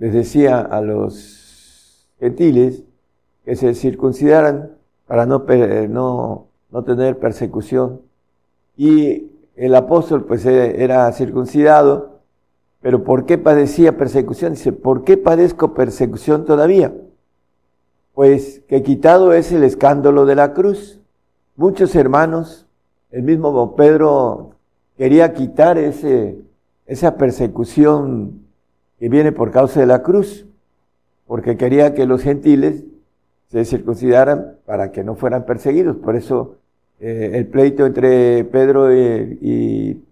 les decía a los gentiles que se circuncidaran para no, no, no tener persecución. Y el apóstol pues e, era circuncidado, pero ¿por qué padecía persecución? Dice, ¿por qué padezco persecución todavía? Pues que quitado es el escándalo de la cruz. Muchos hermanos, el mismo Pedro quería quitar ese, esa persecución que viene por causa de la cruz porque quería que los gentiles se circuncidaran para que no fueran perseguidos. Por eso eh, el pleito entre Pedro y,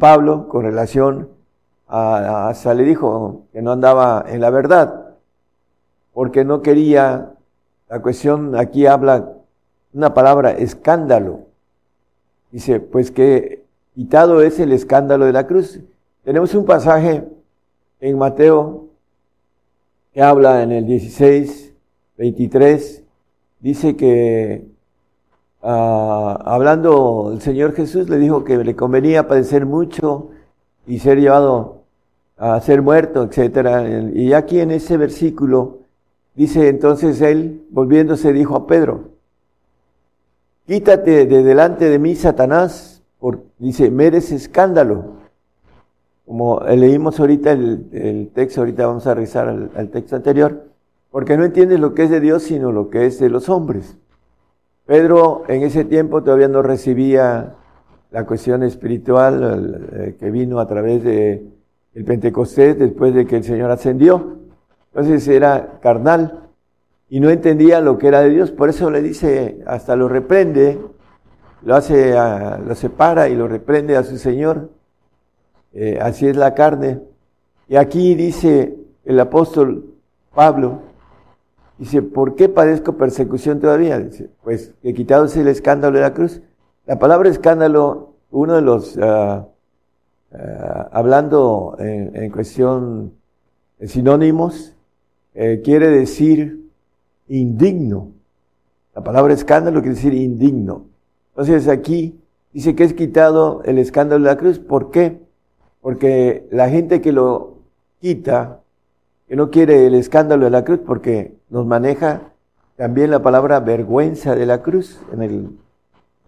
Pablo con relación a, a, le dijo que no andaba en la verdad, porque no quería, la cuestión aquí habla una palabra, escándalo. Dice, pues que quitado es el escándalo de la cruz. Tenemos un pasaje en Mateo que habla en el 16, 23, dice que ah, hablando el Señor Jesús le dijo que le convenía padecer mucho y ser llevado a ser muerto, etc. Y aquí en ese versículo dice entonces él, volviéndose, dijo a Pedro, quítate de delante de mí, Satanás, por, dice, merece escándalo como leímos ahorita el, texto, ahorita vamos a revisar al, texto anterior, porque no entiendes lo que es de Dios, sino lo que es de los hombres. Pedro en ese tiempo todavía no recibía la cuestión espiritual eh, que vino a través de el Pentecostés después de que el Señor ascendió. Entonces era carnal y no entendía lo que era de Dios. Por eso le dice, hasta lo reprende, lo hace, lo separa y lo reprende a su Señor eh, así es la carne. Y aquí dice el apóstol Pablo Dice, ¿por qué padezco persecución todavía? Dice, pues que quitado es el escándalo de la cruz. La palabra escándalo, uno de los, ah, ah, hablando en, cuestión de sinónimos, eh, quiere decir indigno. La palabra escándalo quiere decir indigno. Entonces aquí dice que es quitado el escándalo de la cruz. ¿Por qué? Porque la gente que lo quita, que no quiere el escándalo de la cruz, porque nos maneja también la palabra vergüenza de la cruz en el,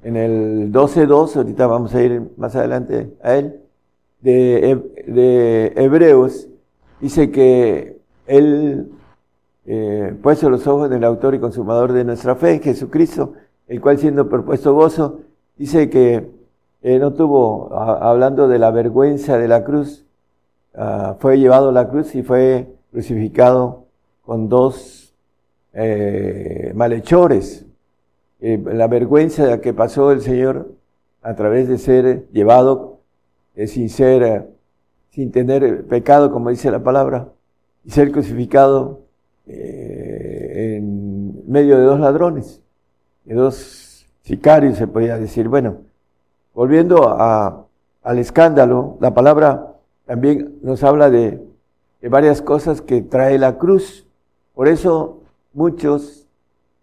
en el 12.2, ahorita vamos a ir más adelante a él, de, de Hebreos, dice que él eh, puesto los ojos del autor y consumador de nuestra fe, Jesucristo, el cual siendo propuesto gozo, dice que eh, no tuvo, hablando de la vergüenza de la cruz, ah, fue llevado a la cruz y fue crucificado con dos eh, malhechores. Eh, la vergüenza que pasó el Señor a través de ser llevado sin ser, sin tener pecado, como dice la palabra, y ser crucificado en medio de dos ladrones, de dos sicarios, se podía decir. Bueno, volviendo al escándalo, la palabra también nos habla de, varias cosas que trae la cruz. Por eso muchos,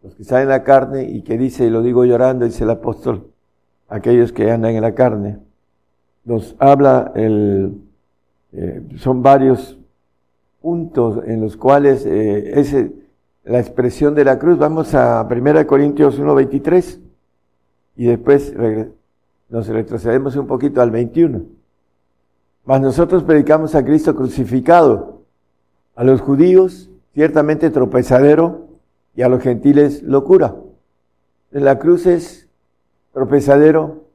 los que están en la carne y que dice, y lo digo llorando, dice el apóstol, aquellos que andan en la carne, nos habla el, eh, son varios puntos en los cuales eh, es la expresión de la cruz. Vamos a 1 Corintios 1.23 y después nos retrocedemos un poquito al 21. Mas nosotros predicamos a Cristo crucificado, a los judíos ciertamente tropezadero y a los gentiles locura. La cruz es tropezadero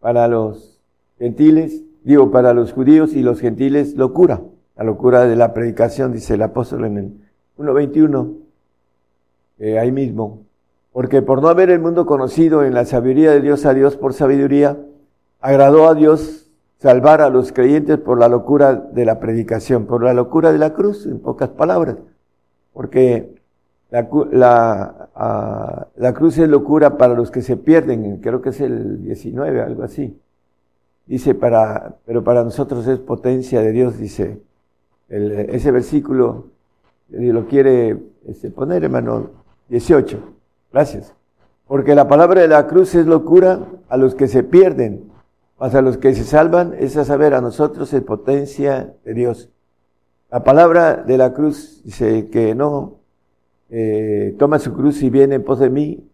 para los gentiles, digo, para los judíos y los gentiles locura. La locura de la predicación, dice el apóstol en el 1.21, eh, ahí mismo. Porque por no haber el mundo conocido en la sabiduría de Dios a Dios por sabiduría, agradó a Dios salvar a los creyentes por la locura de la predicación, por la locura de la cruz, en pocas palabras. Porque la, ah, la cruz es locura para los que se pierden, creo que es el 19, algo así. Dice, para, pero para nosotros es potencia de Dios, dice ese versículo, lo quiere este, poner, hermano, 18. Gracias. Porque la palabra de la cruz es locura a los que se pierden, mas a los que se salvan es a saber, a nosotros es potencia de Dios. La palabra de la cruz dice que no eh, toma su cruz y viene en pos de mí,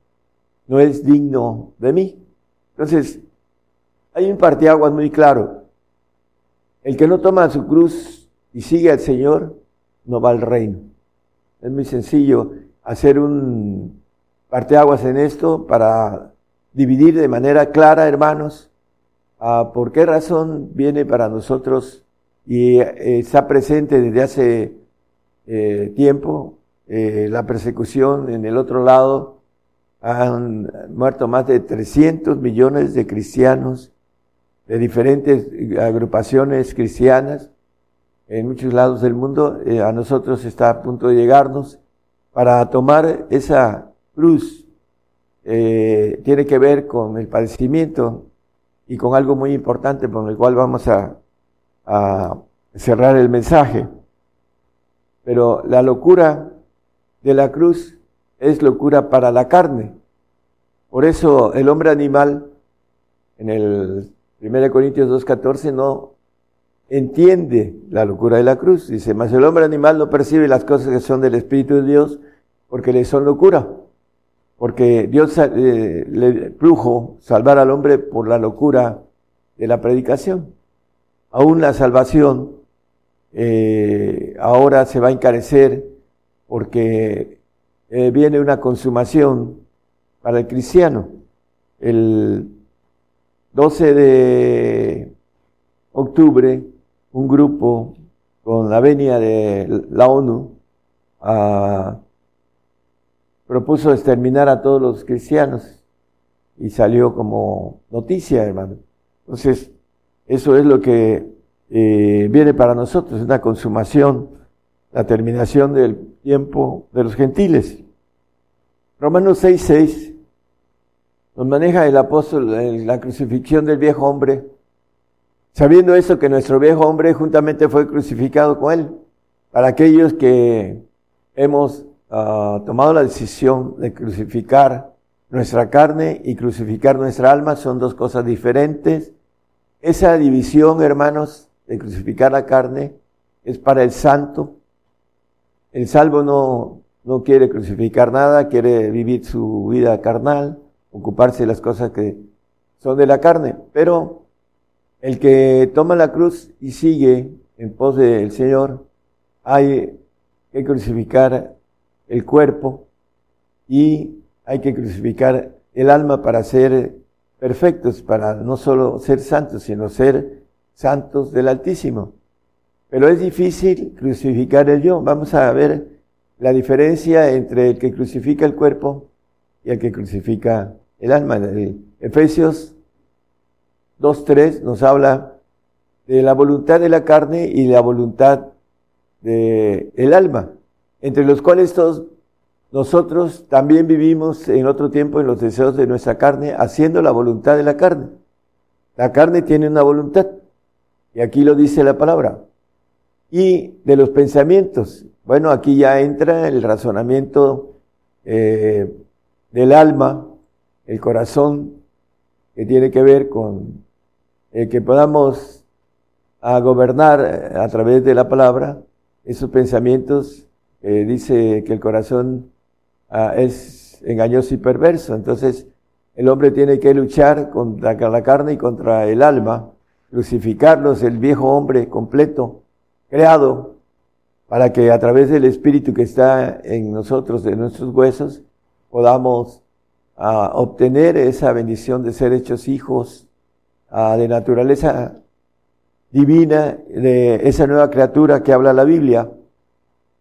no es digno de mí. Entonces, hay un partiaguas muy claro. El que no toma su cruz y sigue al Señor, no va al reino. Es muy sencillo hacer un parteaguas en esto para dividir de manera clara, hermanos, por qué razón viene para nosotros y eh, está presente desde hace eh, tiempo eh, la persecución en el otro lado. Han muerto más de 300 millones de cristianos de diferentes agrupaciones cristianas en muchos lados del mundo. a nosotros está a punto de llegarnos para tomar esa cruz eh, tiene que ver con el padecimiento y con algo muy importante con el cual vamos a, a cerrar el mensaje. Pero la locura de la cruz es locura para la carne. Por eso el hombre animal, en el 1 Corintios 2.14, no entiende la locura de la cruz. Dice, mas el hombre animal no percibe las cosas que son del Espíritu de Dios porque le son locura porque Dios eh, le plujo salvar al hombre por la locura de la predicación. Aún la salvación eh, ahora se va a encarecer porque eh, viene una consumación para el cristiano. El 12 de octubre, un grupo con la venia de la ONU a propuso exterminar a todos los cristianos y salió como noticia, hermano. Entonces, eso es lo que eh, viene para nosotros, una consumación la terminación del tiempo de los gentiles. Romanos 6:6 nos maneja el apóstol la crucifixión del viejo hombre, sabiendo eso que nuestro viejo hombre juntamente fue crucificado con él. Para aquellos que hemos uh, tomado la decisión de crucificar nuestra carne y crucificar nuestra alma, son dos cosas diferentes. Esa división, hermanos, de crucificar la carne es para el santo. El salvo no, no quiere crucificar nada, quiere vivir su vida carnal, ocuparse de las cosas que son de la carne. Pero el que toma la cruz y sigue en pos del Señor, hay que crucificar el cuerpo y hay que crucificar el alma para ser perfectos, para no solo ser santos, sino ser santos del Altísimo. Pero es difícil crucificar el yo. Vamos a ver la diferencia entre el que crucifica el cuerpo y el que crucifica el alma. En Efesios 2.3 nos habla de la voluntad de la carne y la voluntad del el alma, entre los cuales todos nosotros también vivimos en otro tiempo en los deseos de nuestra carne, haciendo la voluntad de la carne. La carne tiene una voluntad, y aquí lo dice la palabra. Y de los pensamientos, bueno, aquí ya entra el razonamiento eh, del alma, el corazón, que tiene que ver con el que podamos a gobernar eh, a través de la palabra esos pensamientos. Eh, dice que el corazón Ah, es engañoso y perverso. Entonces, el hombre tiene que luchar contra la carne y contra el alma, crucificarlos, el viejo hombre completo, creado, para que a través del espíritu que está en nosotros, de nuestros huesos, podamos ah, obtener esa bendición de ser hechos hijos ah, de naturaleza divina, de esa nueva criatura que habla la Biblia.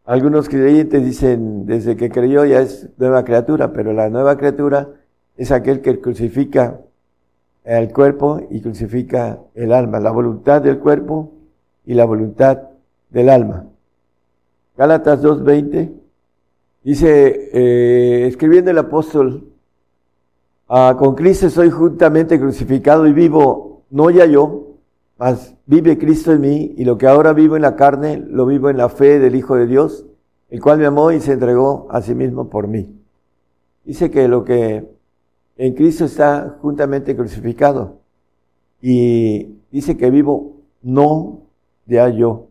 Algunos creyentes dicen, desde que creyó ya es nueva criatura, pero la nueva criatura es aquel que crucifica el cuerpo y crucifica el alma, la voluntad del cuerpo y la voluntad del alma. Gálatas 2.20 dice, eh, escribiendo el apóstol, ah, con Cristo soy juntamente crucificado y vivo, no ya yo, mas vive Cristo en mí, y lo que ahora vivo en la carne, lo vivo en la fe del Hijo de Dios, el cual me amó y se entregó a sí mismo por mí. Dice que lo que en Cristo está juntamente crucificado, y dice que vivo no de yo.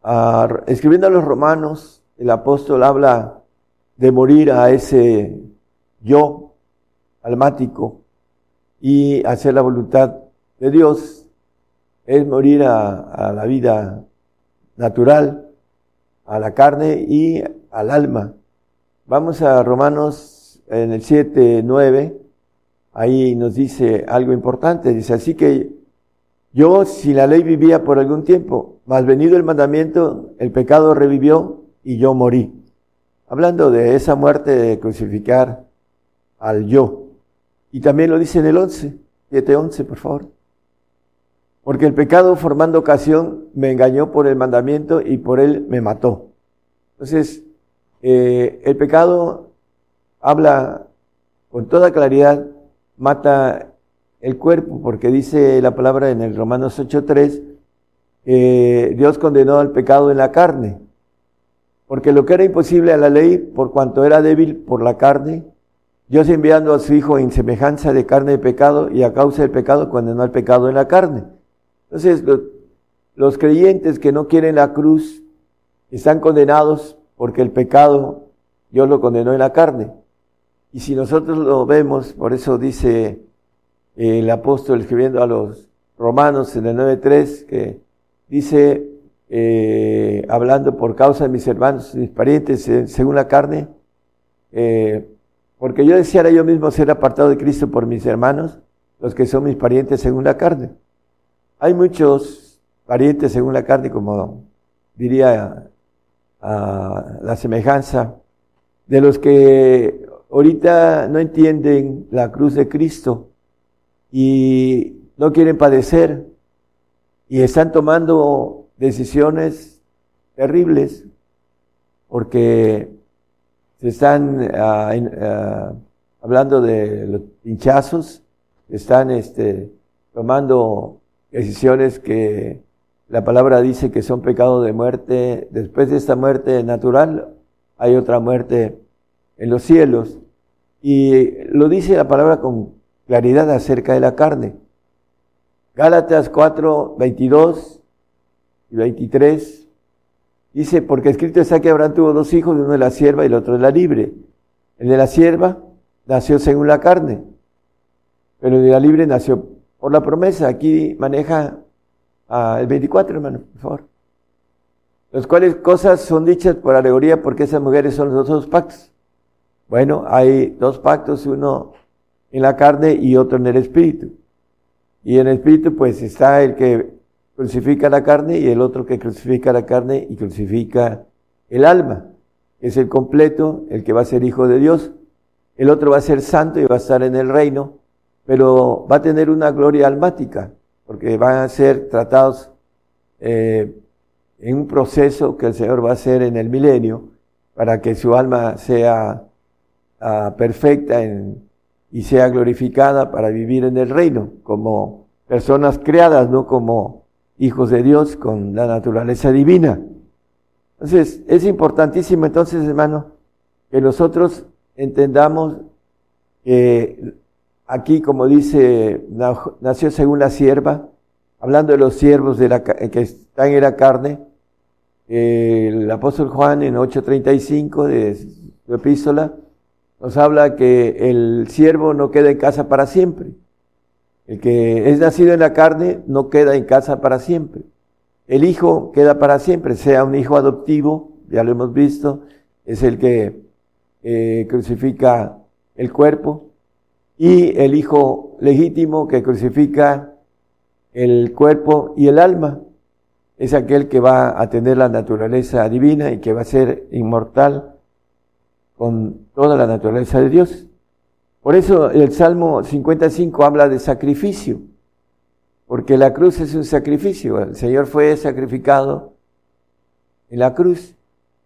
Ah, escribiendo a los romanos, el apóstol habla de morir a ese yo almático y hacer la voluntad de Dios es morir a, la vida natural, a la carne y al alma. Vamos a Romanos en el 7, 9, ahí nos dice algo importante, dice, así que yo si la ley vivía por algún tiempo, mas venido el mandamiento, el pecado revivió y yo morí. Hablando de esa muerte de crucificar al yo. Y también lo dice en el 11, 7, 11, por favor. Porque el pecado formando ocasión me engañó por el mandamiento y por él me mató. Entonces, eh, el pecado habla con toda claridad, mata el cuerpo, porque dice la palabra en el Romanos 8.3, eh, Dios condenó al pecado en la carne, porque lo que era imposible a la ley, por cuanto era débil por la carne, Dios enviando a su Hijo en semejanza de carne de pecado y a causa del pecado condenó al pecado en la carne entonces, los, creyentes que no quieren la cruz están condenados porque el pecado Dios lo condenó en la carne. Y si nosotros lo vemos, por eso dice el apóstol escribiendo a los romanos en el 9.3, que dice, eh, hablando por causa de mis hermanos, mis parientes, eh, según la carne, eh, porque yo deseara yo mismo ser apartado de Cristo por mis hermanos, los que son mis parientes según la carne. Hay muchos parientes según la carne, como diría la semejanza, de los que ahorita no entienden la cruz de Cristo y no quieren padecer y están tomando decisiones terribles porque se están ah, ah, hablando de los pinchazos, están este, tomando decisiones que la palabra dice que son pecados de muerte. Después de esta muerte natural, hay otra muerte en los cielos. Y lo dice la palabra con claridad acerca de la carne. Gálatas 4, 22 y 23 dice, porque escrito está que Abraham tuvo dos hijos, uno de la sierva y el otro de la libre. El de la sierva nació según la carne, pero el de la libre nació por la promesa. Aquí maneja ah, el 24, hermano, por favor. Los cuales cosas son dichas por alegoría porque esas mujeres son los dos pactos. Bueno, hay dos pactos, uno en la carne y otro en el espíritu. Y en el espíritu pues está el que crucifica la carne y el otro que crucifica la carne y crucifica el alma. Es el completo, el que va a ser hijo de Dios. El otro va a ser santo y va a estar en el reino, pero va a tener una gloria almática, porque van a ser tratados eh, en un proceso que el Señor va a hacer en el milenio para que su alma sea ah, perfecta y sea glorificada para vivir en el reino como personas creadas, no como hijos de Dios con la naturaleza divina. Entonces, es importantísimo entonces, hermano, que nosotros entendamos que aquí, como dice, nació según la sierva, hablando de los siervos la, que están en la carne, el apóstol Juan en 8.35 de su epístola nos habla que el siervo no queda en casa para siempre. El que es nacido en la carne no queda en casa para siempre. El hijo queda para siempre, sea un hijo adoptivo, ya lo hemos visto, es el que eh, crucifica el cuerpo, y el hijo legítimo que crucifica el cuerpo y el alma, es aquel que va a tener la naturaleza divina y que va a ser inmortal con toda la naturaleza de Dios. Por eso el Salmo 55 habla de sacrificio, porque la cruz es un sacrificio. El Señor fue sacrificado en la cruz,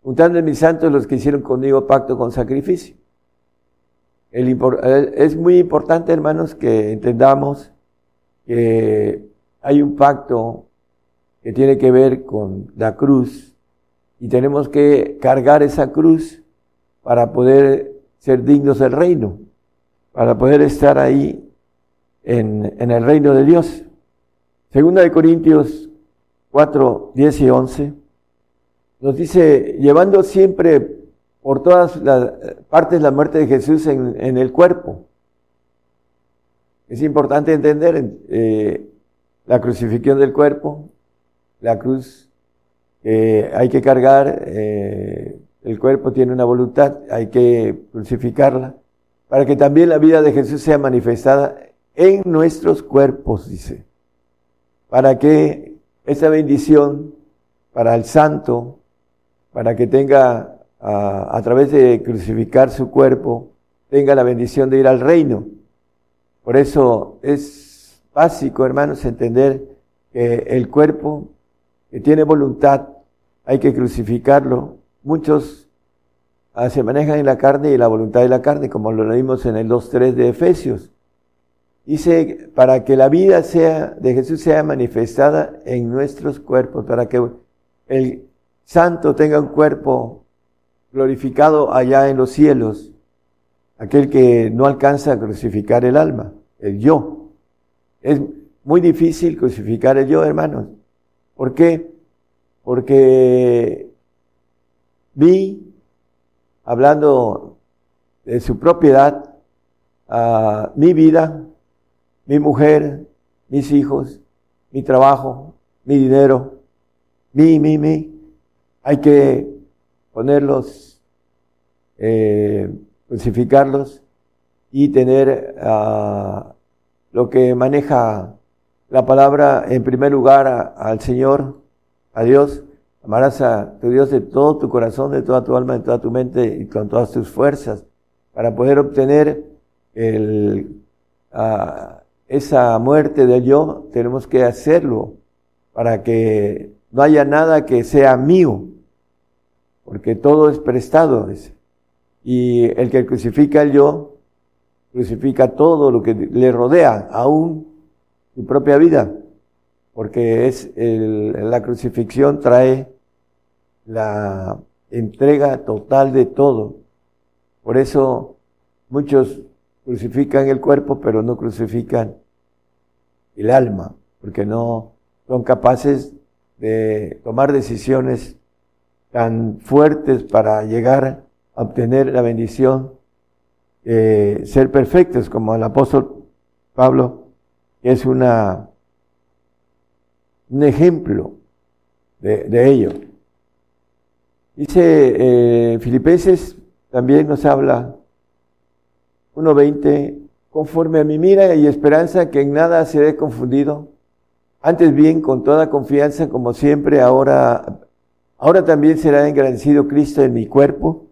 juntando en mis santos los que hicieron conmigo pacto con sacrificio. Es muy importante, hermanos, que entendamos que hay un pacto que tiene que ver con la cruz y tenemos que cargar esa cruz para poder ser dignos del reino para poder estar ahí en, el reino de Dios. Segunda de Corintios 4, 10 y 11 nos dice, llevando siempre por todas las partes la muerte de Jesús en, el cuerpo. Es importante entender eh, la crucifixión del cuerpo, la cruz que hay que cargar, eh, el cuerpo tiene una voluntad, hay que crucificarla para que también la vida de Jesús sea manifestada en nuestros cuerpos, dice, para que esa bendición para el santo, para que tenga a, través de crucificar su cuerpo, tenga la bendición de ir al reino. Por eso es básico, hermanos, entender que el cuerpo que tiene voluntad hay que crucificarlo. Muchos Ah, se manejan en la carne y la voluntad de la carne, como lo leímos en el 2.3 de Efesios. Dice, para que la vida sea, de Jesús sea manifestada en nuestros cuerpos, para que el santo tenga un cuerpo glorificado allá en los cielos, aquel que no alcanza a crucificar el alma, el yo. Es muy difícil crucificar el yo, hermanos. ¿Por qué? Porque vi hablando de su propiedad, a mi vida, mi mujer, mis hijos, mi trabajo, mi dinero, mi, mi, mi. Hay que ponerlos, eh, crucificarlos y tener uh, lo que maneja la palabra en primer lugar al Señor, a Dios, Amarás a tu Dios de todo tu corazón, de toda tu alma, de toda tu mente y con todas tus fuerzas para poder obtener el, esa muerte del yo. Tenemos que hacerlo para que no haya nada que sea mío. porque todo es prestado. Y el que crucifica el yo, crucifica todo lo que le rodea, aún su propia vida, porque es la crucifixión trae la entrega total de todo. Por eso muchos crucifican el cuerpo, pero no crucifican el alma, porque no son capaces de tomar decisiones tan fuertes para llegar obtener la bendición, de ser perfectos, como el apóstol Pablo, es una, un ejemplo de, ello. Dice eh, Filipenses, también nos habla 1.20, conforme a mi mira y esperanza que en nada seré confundido, antes bien con toda confianza como siempre ahora, ahora también será engrandecido Cristo en mi cuerpo,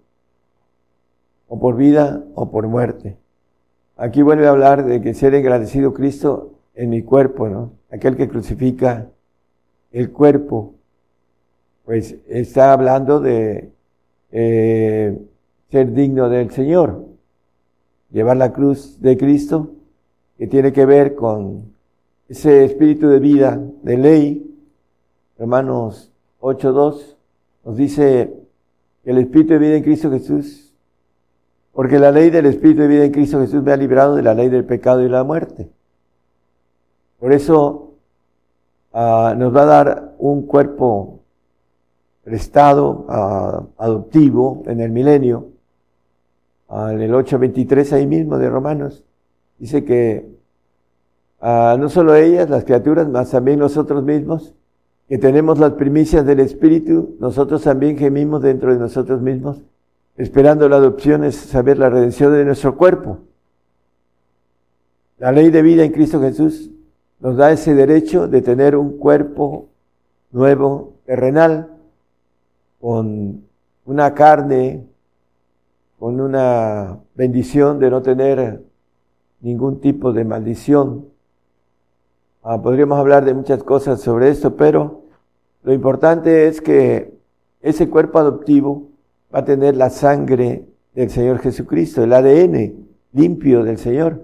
o por vida o por muerte. Aquí vuelve a hablar de que ser engrandecido Cristo en mi cuerpo, ¿no? Aquel que crucifica el cuerpo, pues está hablando de eh, ser digno del Señor llevar la cruz de Cristo, que tiene que ver con ese espíritu de vida, de ley. Romanos 8.2 nos dice que el espíritu de vida en Cristo Jesús, porque la ley del espíritu de vida en Cristo Jesús me ha librado de la ley del pecado y la muerte. Por eso ah, nos va a dar un cuerpo prestado, uh, adoptivo en el milenio, en el 8.23 ahí mismo de Romanos, dice que no solo ellas, las criaturas, más también nosotros mismos, que tenemos las primicias del Espíritu, nosotros también gemimos dentro de nosotros mismos, esperando la adopción, es saber la redención de nuestro cuerpo. La ley de vida en Cristo Jesús nos da ese derecho de tener un cuerpo nuevo, terrenal, con una carne con una bendición de no tener ningún tipo de maldición. Ah, podríamos hablar de muchas cosas sobre esto, pero lo importante es que ese cuerpo adoptivo va a tener la sangre del Señor Jesucristo, el ADN limpio del Señor,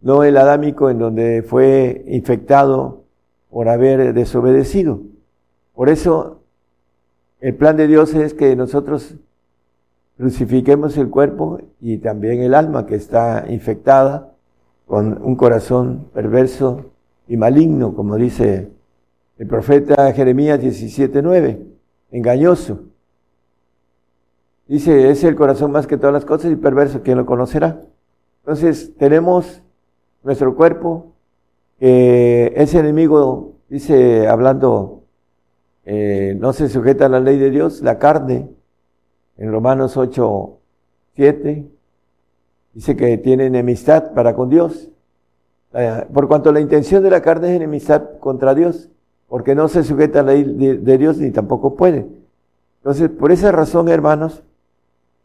no el adámico en donde fue infectado por haber desobedecido. Por eso el plan de Dios es que nosotros crucifiquemos el cuerpo y también el alma que está infectada con un corazón perverso y maligno, como dice el profeta Jeremías 17:9, engañoso. Dice, es el corazón más que todas las cosas y perverso, ¿quién lo conocerá? Entonces tenemos nuestro cuerpo, que ese enemigo, dice, hablando, eh, no se sujeta a la ley de Dios, la carne, en Romanos 8, 7, dice que tiene enemistad para con Dios. Eh, por cuanto la intención de la carne es enemistad contra Dios, porque no se sujeta a la ley de, Dios ni tampoco puede. Entonces, por esa razón, hermanos,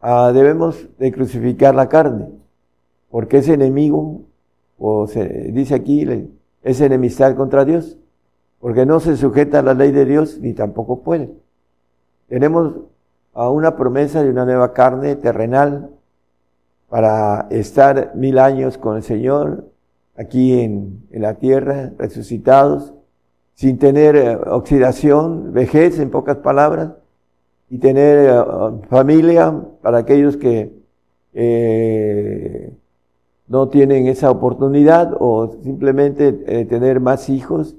ah, debemos de crucificar la carne, porque es enemigo, o se dice aquí, es enemistad contra Dios, porque no se sujeta a la ley de Dios ni tampoco puede. Tenemos a una promesa de una nueva carne terrenal para estar mil años con el Señor aquí en, la tierra, resucitados, sin tener eh, oxidación, vejez en pocas palabras, y tener eh, familia para aquellos que eh, no tienen esa oportunidad o simplemente tener más hijos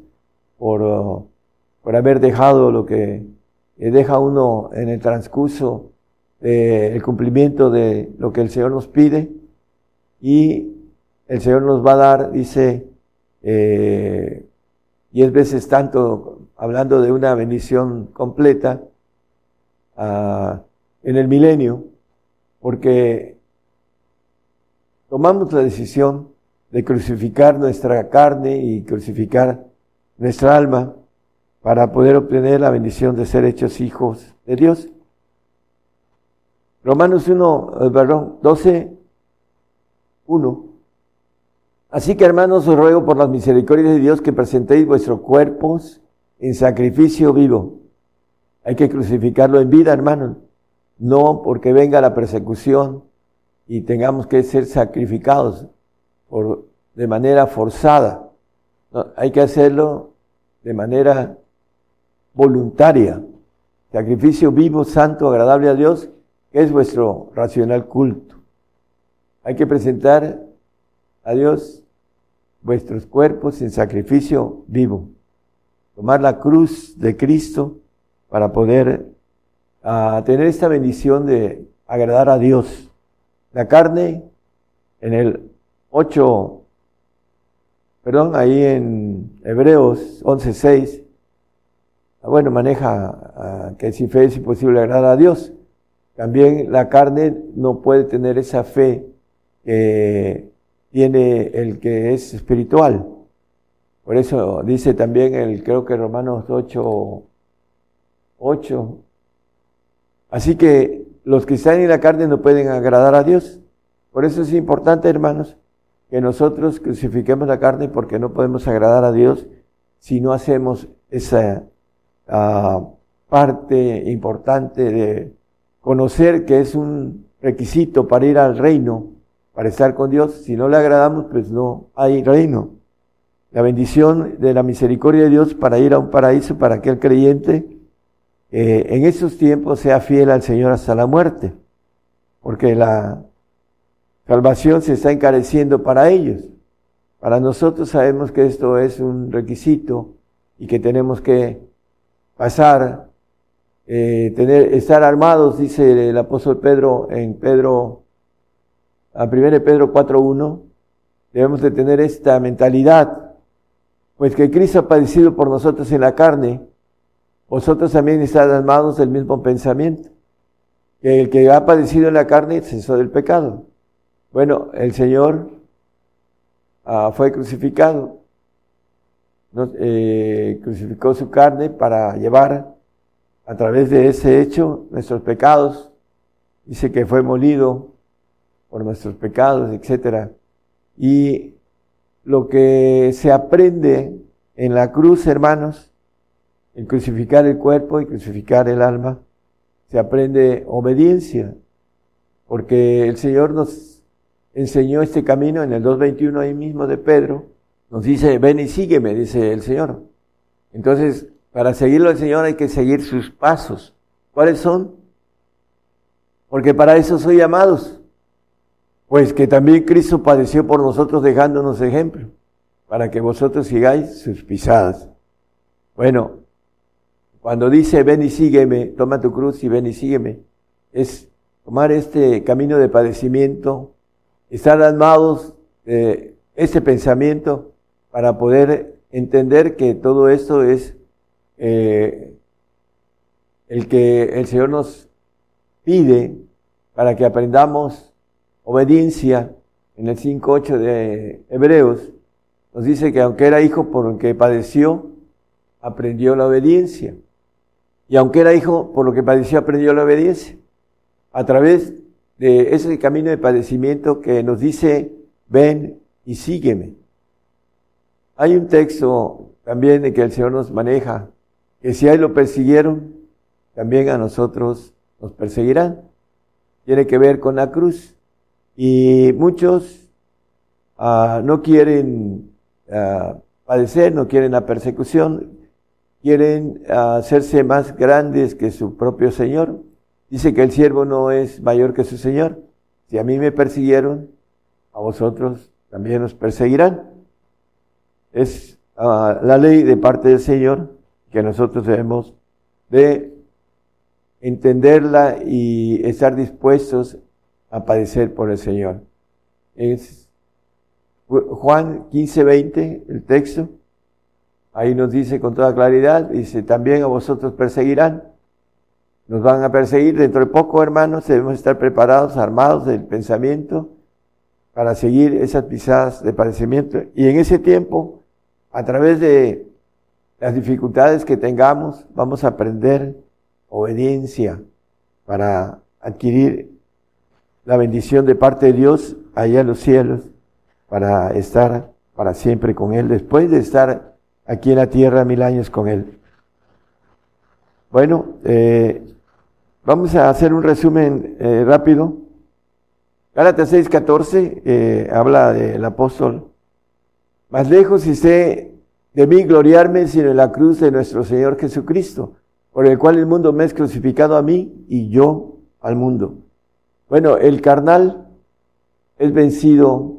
por, por haber dejado lo que deja uno en el transcurso el cumplimiento de lo que el Señor nos pide. Y el Señor nos va a dar, dice, eh, es veces tanto, hablando de una bendición completa en el milenio, porque tomamos la decisión de crucificar nuestra carne y crucificar nuestra alma para poder obtener la bendición de ser hechos hijos de Dios. Romanos 1, eh, perdón, 12, 1. Así que hermanos, os ruego por las misericordias de Dios que presentéis vuestros cuerpos en sacrificio vivo. Hay que crucificarlo en vida, hermanos. no porque venga la persecución y tengamos que ser sacrificados por, de manera forzada. hay que hacerlo de manera voluntaria. Sacrificio vivo, santo, agradable a Dios, que es vuestro racional culto. Hay que presentar a Dios vuestros cuerpos en sacrificio vivo. Tomar la cruz de Cristo para poder ah, tener esta bendición de agradar a Dios. La carne en el 8, perdón, ahí en Hebreos 11.6, ah, bueno, maneja ah, que si fe es imposible agradar a Dios. También la carne no puede tener esa fe que tiene el que es espiritual. Por eso dice también el, creo que Romanos 8, 8. Así que los que están en la carne no pueden agradar a Dios. Por eso es importante, hermanos, que nosotros crucifiquemos la carne porque no podemos agradar a Dios si no hacemos esa ah, parte importante de conocer que es un requisito para ir al reino para estar con Dios. Si no le agradamos, pues no hay reino. La bendición de la misericordia de Dios para ir a un paraíso para aquel creyente eh, en esos tiempos sea fiel al Señor hasta la muerte, porque la salvación se está encareciendo para ellos. Para nosotros sabemos que esto es un requisito y que tenemos que pasar, eh, tener, estar armados, dice el apóstol Pedro en Pedro a 1 Pedro 4.1, debemos de tener esta mentalidad, pues que Cristo ha padecido por nosotros en la carne, vosotros también estáis armados del mismo pensamiento, que el que ha padecido en la carne cesó del pecado. Bueno, el Señor ah, fue crucificado, eh, crucificó su carne para llevar a través de ese hecho nuestros pecados. Dice que fue molido por nuestros pecados, etc. Y lo que se aprende en la cruz, hermanos, en crucificar el cuerpo y crucificar el alma, se aprende obediencia, porque el Señor nos enseñó este camino en el 2.21 ahí mismo de Pedro, nos dice, ven y sígueme, dice el Señor. Entonces, para seguirlo al Señor hay que seguir sus pasos. ¿Cuáles son? Porque para eso soy llamados. Pues que también Cristo padeció por nosotros dejándonos ejemplo, para que vosotros sigáis sus pisadas. Bueno, cuando dice ven y sígueme, toma tu cruz y ven y sígueme, es tomar este camino de padecimiento, estar armados de este pensamiento para poder entender que todo esto es eh, el que el Señor nos pide para que aprendamos obediencia, en el 5.8 de Hebreos, nos dice que aunque era hijo por que padeció, aprendió la obediencia. Y aunque era hijo por lo que padeció, aprendió la obediencia. A través de ese camino de padecimiento que nos dice, ven y sígueme. Hay un texto también de que el Señor nos maneja, que si a Él lo persiguieron, también a nosotros nos perseguirán. Tiene que ver con la cruz. Y muchos ah, no quieren ah, padecer, no quieren la persecución, quieren ah, hacerse más grandes que su propio Señor. Dice que el siervo no es mayor que su Señor. Si a mí me persiguieron, a vosotros también os perseguirán. Es la ley de parte del Señor que nosotros debemos de entenderla y estar dispuestos a padecer por el Señor. Es Juan 15, 20, el texto. Ahí nos dice con toda claridad, dice, también a vosotros perseguirán. Nos van a perseguir dentro de poco, hermanos, debemos estar preparados, armados del pensamiento para seguir esas pisadas de padecimiento. Y en ese tiempo, a través de las dificultades que tengamos, vamos a aprender obediencia para adquirir la bendición de parte de Dios allá en los cielos para estar para siempre con Él, después de estar aquí en la tierra mil años con Él. Bueno, eh, Vamos a hacer un resumen eh, rápido. Gálatas 6:14 eh, habla del apóstol. Más lejos y sé de mí gloriarme sino en la cruz de nuestro Señor Jesucristo, por el cual el mundo me es crucificado a mí y yo al mundo. Bueno, el carnal es vencido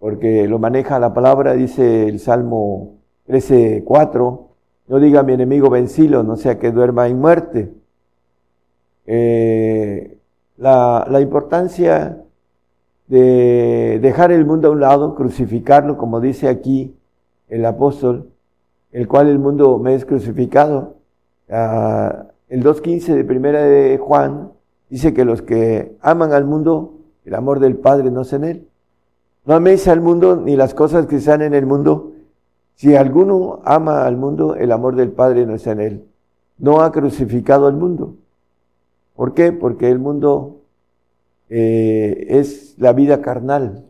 porque lo maneja la palabra, dice el Salmo 13:4, no diga mi enemigo vencilo, no sea que duerma en muerte. Eh, la, la importancia de dejar el mundo a un lado, crucificarlo, como dice aquí el apóstol, el cual el mundo me es crucificado. Ah, el 2.15 de primera de Juan dice que los que aman al mundo, el amor del Padre no es en él. No améis al mundo ni las cosas que están en el mundo. Si alguno ama al mundo, el amor del Padre no está en él. No ha crucificado al mundo. ¿Por qué? Porque el mundo eh, es la vida carnal,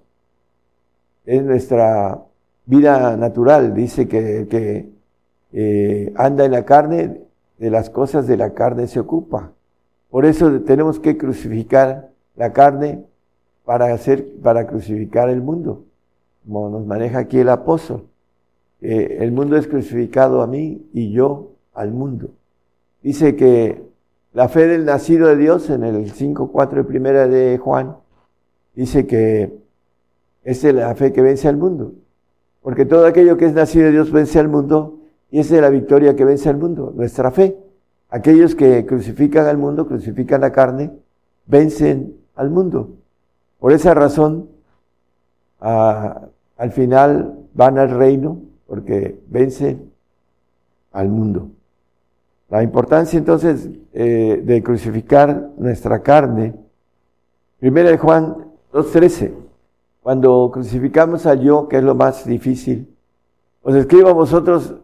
es nuestra vida natural. Dice que, que eh, anda en la carne, de las cosas de la carne se ocupa. Por eso tenemos que crucificar la carne para hacer, para crucificar el mundo, como nos maneja aquí el apóstol. Eh, el mundo es crucificado a mí y yo al mundo. Dice que la fe del nacido de Dios, en el 5.4 de primera de Juan, dice que es la fe que vence al mundo. Porque todo aquello que es nacido de Dios vence al mundo y esa es la victoria que vence al mundo, nuestra fe. Aquellos que crucifican al mundo, crucifican la carne, vencen al mundo. Por esa razón, al final van al reino porque vencen al mundo. La importancia entonces eh, de crucificar nuestra carne. Primera de Juan 2.13. Cuando crucificamos al yo, que es lo más difícil, os escribo a vosotros,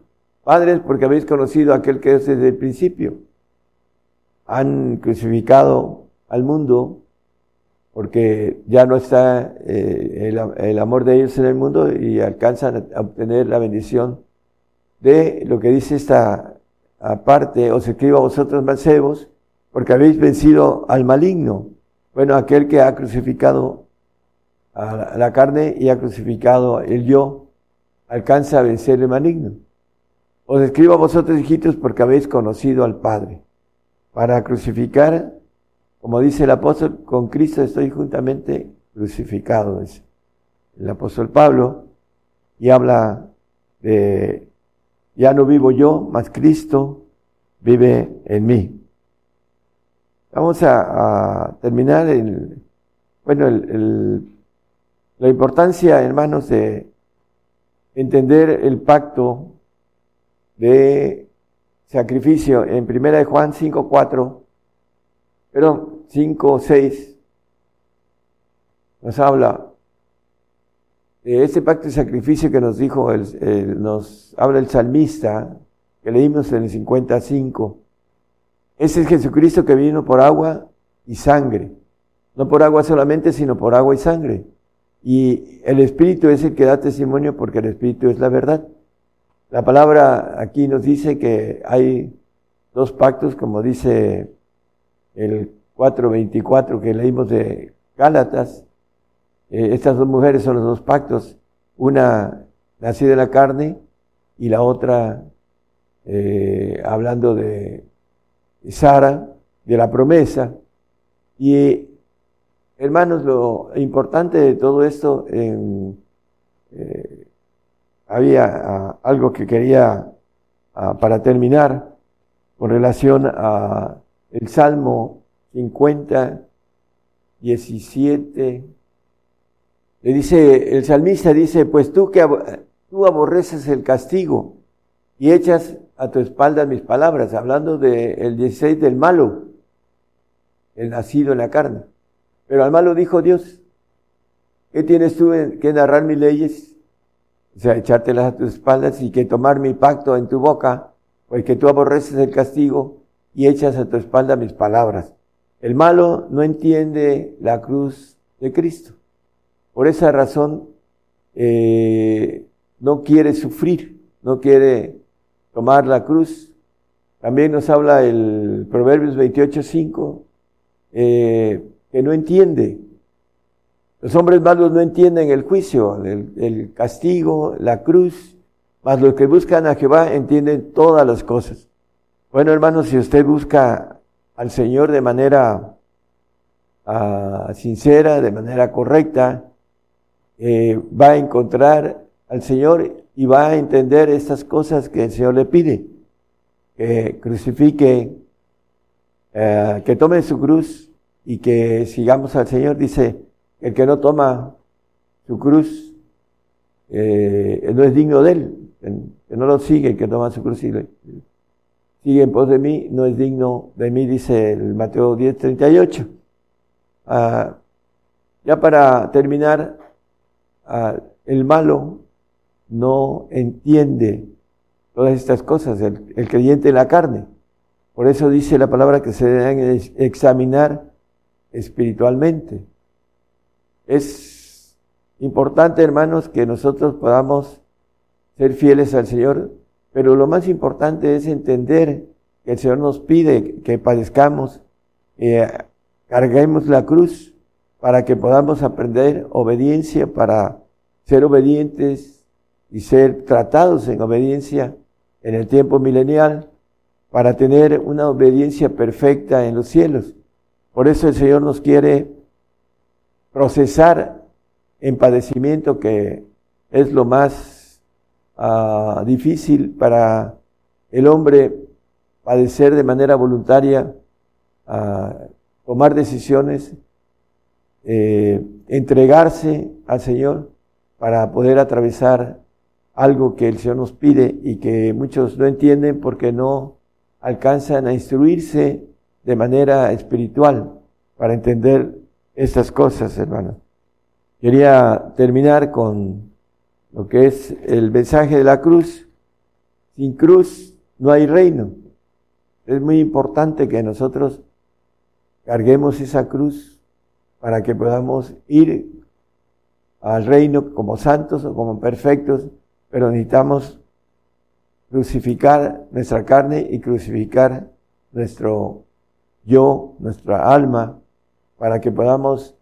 padres, porque habéis conocido a aquel que es desde el principio. Han crucificado al mundo porque ya no está eh, el, amor de ellos en el mundo y alcanzan a obtener la bendición de lo que dice esta aparte, os escribo a vosotros mancebos, porque habéis vencido al maligno. Bueno, aquel que ha crucificado a la carne y ha crucificado el yo, alcanza a vencer el maligno. Os escribo a vosotros, hijitos, porque habéis conocido al Padre. Para crucificar, como dice el apóstol, con Cristo estoy juntamente crucificado, el apóstol Pablo, y habla de ya no vivo yo, mas Cristo vive en mí. Vamos a, terminar el, bueno, el, la importancia, hermanos, de entender el pacto de sacrificio en primera de Juan 5, 4, perdón, 5, 6, nos habla ese pacto de sacrificio que nos dijo, el, nos habla el salmista, que leímos en el 55, ese es Jesucristo que vino por agua y sangre, no por agua solamente, sino por agua y sangre. Y el Espíritu es el que da testimonio porque el Espíritu es la verdad. La palabra aquí nos dice que hay dos pactos, como dice el 4.24 que leímos de Gálatas, eh, estas dos mujeres son los dos pactos, una nacida de la carne y la otra eh, hablando de Sara, de la promesa. Y hermanos, lo importante de todo esto, eh, había ah, algo que quería ah, para terminar con relación a el Salmo 50, 17 le dice, el salmista dice, pues tú que tú aborreces el castigo y echas a tu espalda mis palabras, hablando del el 16 del malo, el nacido en la carne. Pero al malo dijo Dios, ¿qué tienes tú que narrar mis leyes? O sea, echártelas a tus espaldas y que tomar mi pacto en tu boca, pues que tú aborreces el castigo y echas a tu espalda mis palabras. El malo no entiende la cruz de Cristo. Por esa razón, eh, no quiere sufrir, no quiere tomar la cruz, También nos habla el Proverbios 28.5, eh, que no entiende. Los hombres malos no entienden el juicio, el, el castigo, la cruz, mas los que buscan a Jehová entienden todas las cosas. Bueno, hermanos, si usted busca al Señor de manera uh, sincera, de manera correcta, eh, va a encontrar al Señor y va a entender estas cosas que el Señor le pide. Que crucifique, uh, que tome su cruz y que sigamos al Señor. Dice, el que no toma su cruz eh, no es digno de él, que no lo sigue, el que toma su cruz y sigue en pos de mí, no es digno de mí, dice el Mateo 10, 38. Ah, ya para terminar, ah, el malo no entiende todas estas cosas, el, el, creyente en la carne. Por eso dice la palabra que se deben examinar espiritualmente. Es importante, hermanos, que nosotros podamos ser fieles al Señor pero lo más importante es entender que el Señor nos pide que padezcamos, eh, carguemos la cruz para que podamos aprender obediencia, para ser obedientes y ser tratados en obediencia en el tiempo milenial, para tener una obediencia perfecta en los cielos. Por eso el Señor nos quiere procesar en padecimiento que es lo más Ah, difícil para el hombre padecer de manera voluntaria, uh, tomar decisiones, eh, entregarse al Señor para poder atravesar algo que el Señor nos pide y que muchos no entienden porque no alcanzan a instruirse de manera espiritual para entender estas cosas, hermano. Quería terminar con lo que es el mensaje de la cruz. Sin cruz no hay reino. Es muy importante que nosotros carguemos esa cruz para que podamos ir al reino como santos o como perfectos, pero necesitamos crucificar nuestra carne y crucificar nuestro yo, nuestra alma, para que podamos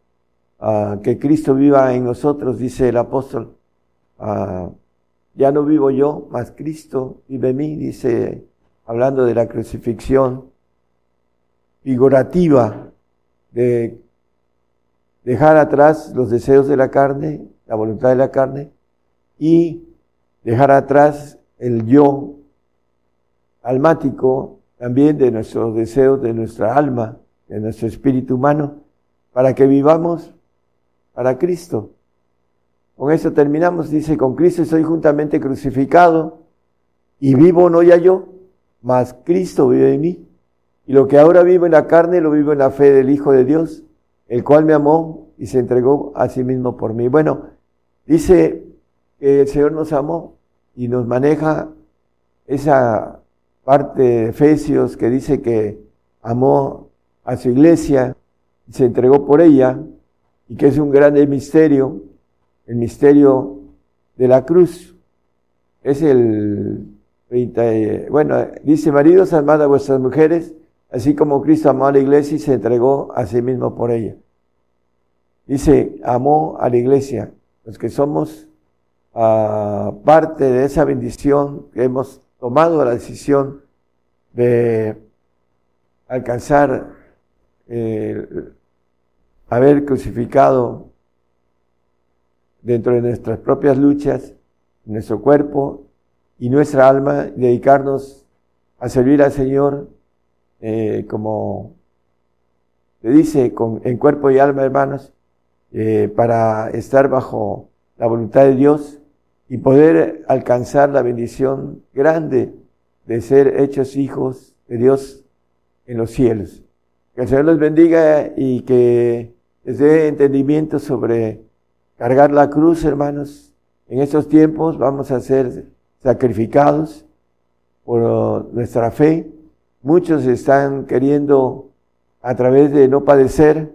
uh, que Cristo viva en nosotros, dice el apóstol Ah, ya no vivo yo, mas Cristo vive en mí, dice, hablando de la crucifixión figurativa, de dejar atrás los deseos de la carne, la voluntad de la carne, y dejar atrás el yo almático, también de nuestros deseos, de nuestra alma, de nuestro espíritu humano, para que vivamos para Cristo. Con eso terminamos. Dice, con Cristo soy juntamente crucificado y vivo no ya yo, mas Cristo vive en mí. Y lo que ahora vivo en la carne lo vivo en la fe del Hijo de Dios, el cual me amó y se entregó a sí mismo por mí. Bueno, dice que el Señor nos amó y nos maneja esa parte de Efesios que dice que amó a su iglesia y se entregó por ella y que es un grande misterio el misterio de la cruz. Es el 30, bueno, dice, maridos, amad a vuestras mujeres, así como Cristo amó a la iglesia y se entregó a sí mismo por ella. Dice, amó a la iglesia, los que somos uh, parte de esa bendición que hemos tomado la decisión de alcanzar, eh, haber crucificado dentro de nuestras propias luchas, nuestro cuerpo y nuestra alma, dedicarnos a servir al Señor eh, como le dice, con, en cuerpo y alma, hermanos, eh, para estar bajo la voluntad de Dios y poder alcanzar la bendición grande de ser hechos hijos de Dios en los cielos. Que el Señor los bendiga y que les dé entendimiento sobre cargar la cruz, hermanos. En estos tiempos vamos a ser sacrificados por nuestra fe. Muchos están queriendo, a través de no padecer,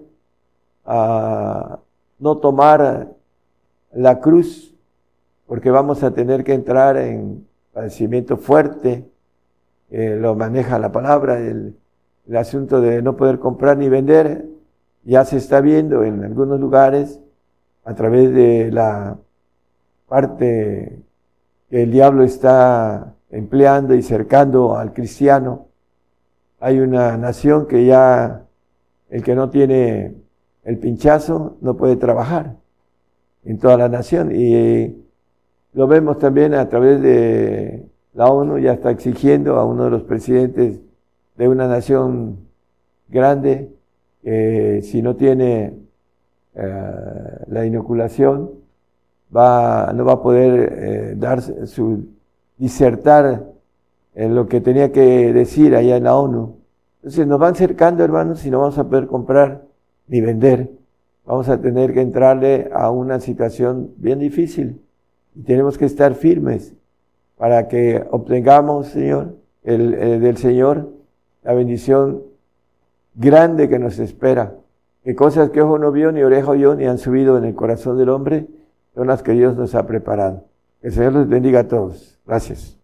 no tomar la cruz, porque vamos a tener que entrar en padecimiento fuerte, eh, lo maneja la palabra, el asunto de no poder comprar ni vender, ya se está viendo en algunos lugares a través de la parte que el diablo está empleando y cercando al cristiano. Hay una nación que ya el que no tiene el pinchazo no puede trabajar en toda la nación. Y lo vemos también a través de la ONU, ya está exigiendo a uno de los presidentes de una nación grande que si no tiene eh, la inoculación, va, no va a poder eh, dar su disertar en lo que tenía que decir allá en la ONU. Entonces nos van cercando, hermanos, y no vamos a poder comprar ni vender. Vamos a tener que entrarle a una situación bien difícil. Y tenemos que estar firmes para que obtengamos, Señor, el, del Señor, la bendición grande que nos espera. Que cosas que ojo no vio, ni oreja oyó, ni han subido en el corazón del hombre, son las que Dios nos ha preparado. Que el Señor les bendiga a todos. Gracias.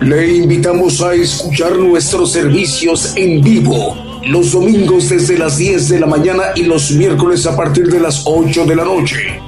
Le invitamos a escuchar nuestros servicios en vivo los domingos desde las 10 de la mañana y los miércoles a partir de las 8 de la noche.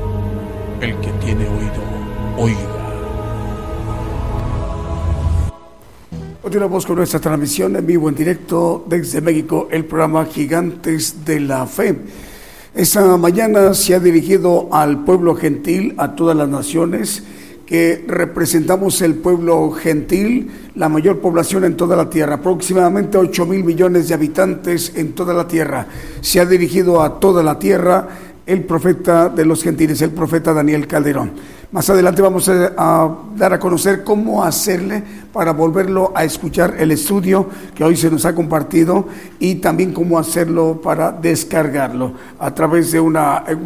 El que tiene oído, oiga. Continuamos con nuestra transmisión en vivo, en directo desde México, el programa Gigantes de la Fe. Esta mañana se ha dirigido al pueblo gentil, a todas las naciones, que representamos el pueblo gentil, la mayor población en toda la tierra, aproximadamente 8 mil millones de habitantes en toda la tierra. Se ha dirigido a toda la tierra el profeta de los gentiles, el profeta Daniel Calderón. Más adelante vamos a, dar a conocer cómo hacerle para volverlo a escuchar el estudio que hoy se nos ha compartido y también cómo hacerlo para descargarlo a través de un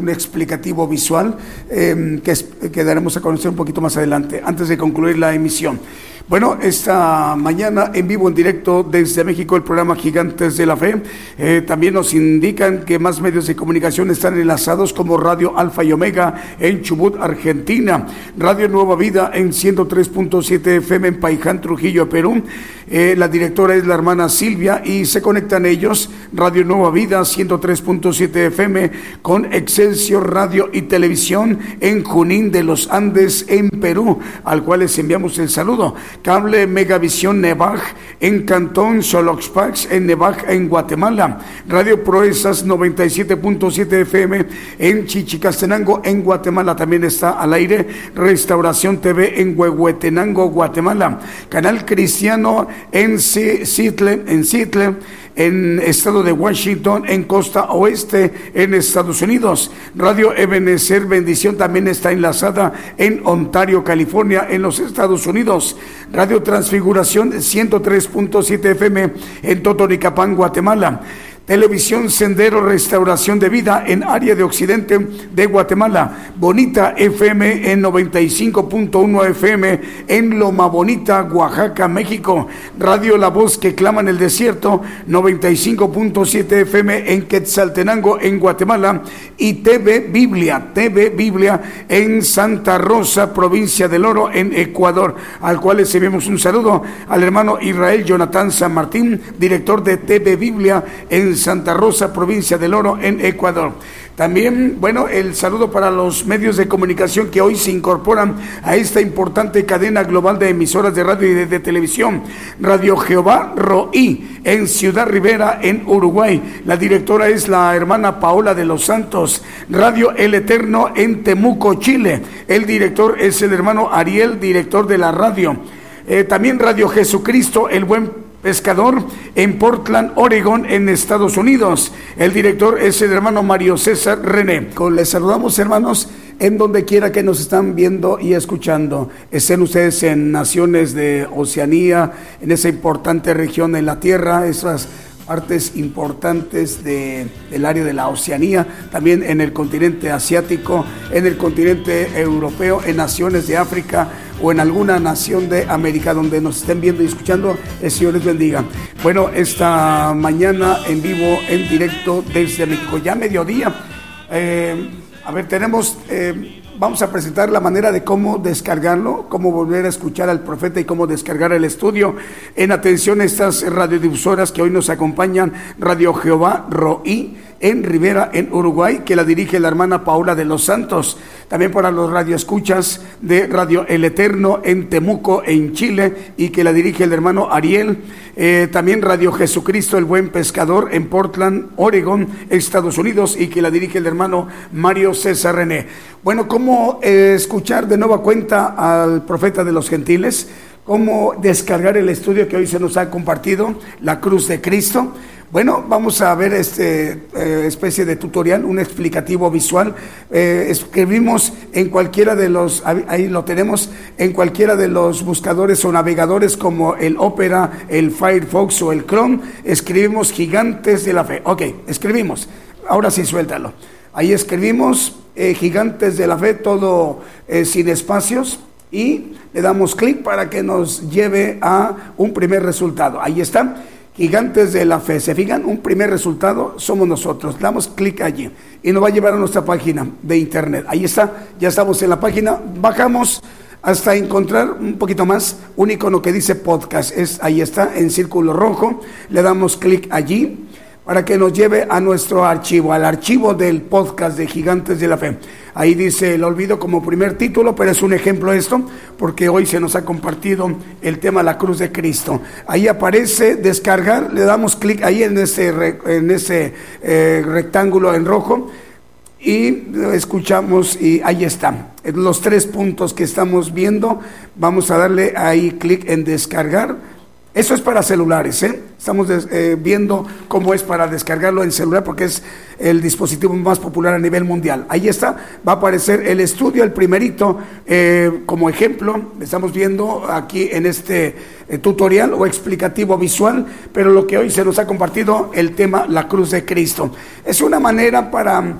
explicativo visual em, que, que daremos a conocer un poquito más adelante, antes de concluir la emisión. Bueno, esta mañana en vivo, en directo desde México, el programa Gigantes de la Fe. Eh, también nos indican que más medios de comunicación están enlazados como Radio Alfa y Omega en Chubut, Argentina, Radio Nueva Vida en 103.7 FM en Paiján, Trujillo, Perú. Eh, la directora es la hermana Silvia y se conectan ellos, Radio Nueva Vida 103.7 FM con Excelsior Radio y Televisión en Junín de los Andes en Perú, al cual les enviamos el saludo. Cable Megavisión Nevaj en Cantón Soloxpax en Nevaj en Guatemala. Radio Proezas 97.7 FM en Chichicastenango en Guatemala también está al aire. Restauración TV en Huehuetenango, Guatemala. Canal Cristiano en Seattle, en en estado de Washington, en costa oeste, en Estados Unidos. Radio Ebenezer Bendición también está enlazada en Ontario, California, en los Estados Unidos. Radio Transfiguración 103.7 FM en Totonicapán, Guatemala. Televisión Sendero Restauración de Vida en área de Occidente de Guatemala. Bonita FM en 95.1 FM en Loma Bonita, Oaxaca, México. Radio La Voz que clama en el desierto 95.7 FM en Quetzaltenango en Guatemala. Y TV Biblia, TV Biblia en Santa Rosa, provincia del Oro en Ecuador. Al cual les enviamos un saludo al hermano Israel Jonathan San Martín, director de TV Biblia en Santa Rosa, provincia del Oro, en Ecuador. También, bueno, el saludo para los medios de comunicación que hoy se incorporan a esta importante cadena global de emisoras de radio y de, televisión. Radio Jehová Roí, en Ciudad Rivera, en Uruguay. La directora es la hermana Paola de los Santos. Radio El Eterno, en Temuco, Chile. El director es el hermano Ariel, director de la radio. Eh, también Radio Jesucristo, el buen pescador en Portland, Oregon, en Estados Unidos. El director es el hermano Mario César René. Les saludamos, hermanos, en donde quiera que nos están viendo y escuchando. Estén ustedes en naciones de Oceanía, en esa importante región en la Tierra, esas partes importantes de, del área de la Oceanía, también en el continente asiático, en el continente europeo, en naciones de África o en alguna nación de América donde nos estén viendo y escuchando, el Señor les bendiga. Bueno, esta mañana en vivo, en directo desde México, ya mediodía. Eh, a ver, tenemos... Eh, vamos a presentar la manera de cómo descargarlo, cómo volver a escuchar al profeta y cómo descargar el estudio. En atención a estas radiodifusoras que hoy nos acompañan, Radio Jehová Roí en Rivera, en Uruguay, que la dirige la hermana Paula de los Santos. También para los radioescuchas de Radio El Eterno en Temuco, en Chile, y que la dirige el hermano Ariel. Eh, también Radio Jesucristo, el Buen Pescador, en Portland, Oregon, Estados Unidos, y que la dirige el hermano Mario César René. Bueno, ¿cómo eh, escuchar de nueva cuenta al profeta de los gentiles? ¿Cómo descargar el estudio que hoy se nos ha compartido, La Cruz de Cristo? Bueno, vamos a ver este eh, especie de tutorial, un explicativo visual. Eh, escribimos en cualquiera de los, ahí lo tenemos, en cualquiera de los buscadores o navegadores como el Opera, el Firefox o el Chrome, escribimos gigantes de la fe. Ok, escribimos. Ahora sí, suéltalo. Ahí escribimos eh, gigantes de la fe, todo sin espacios y le damos clic para que nos lleve a un primer resultado. Ahí está gigantes de la fe. ¿Se fijan? Un primer resultado somos nosotros. Damos clic allí y nos va a llevar a nuestra página de internet. Ahí está, ya estamos en la página. Bajamos hasta encontrar un poquito más un icono que dice podcast. Es, ahí está, en círculo rojo. Le damos clic allí para que nos lleve a nuestro archivo, al archivo del podcast de Gigantes de la Fe. Ahí dice el olvido como primer título, pero es un ejemplo esto, porque hoy se nos ha compartido el tema la cruz de Cristo. Ahí aparece descargar, le damos clic ahí en ese, en ese eh, rectángulo en rojo y escuchamos y ahí están los tres puntos que estamos viendo. Vamos a darle ahí clic en descargar eso es para celulares, ¿eh? Estamos eh, viendo cómo es para descargarlo en celular porque es el dispositivo más popular a nivel mundial. Ahí está, va a aparecer el estudio, el primerito, eh, como ejemplo. Estamos viendo aquí en este tutorial o explicativo visual, pero lo que hoy se nos ha compartido, el tema la cruz de Cristo. Es una manera para,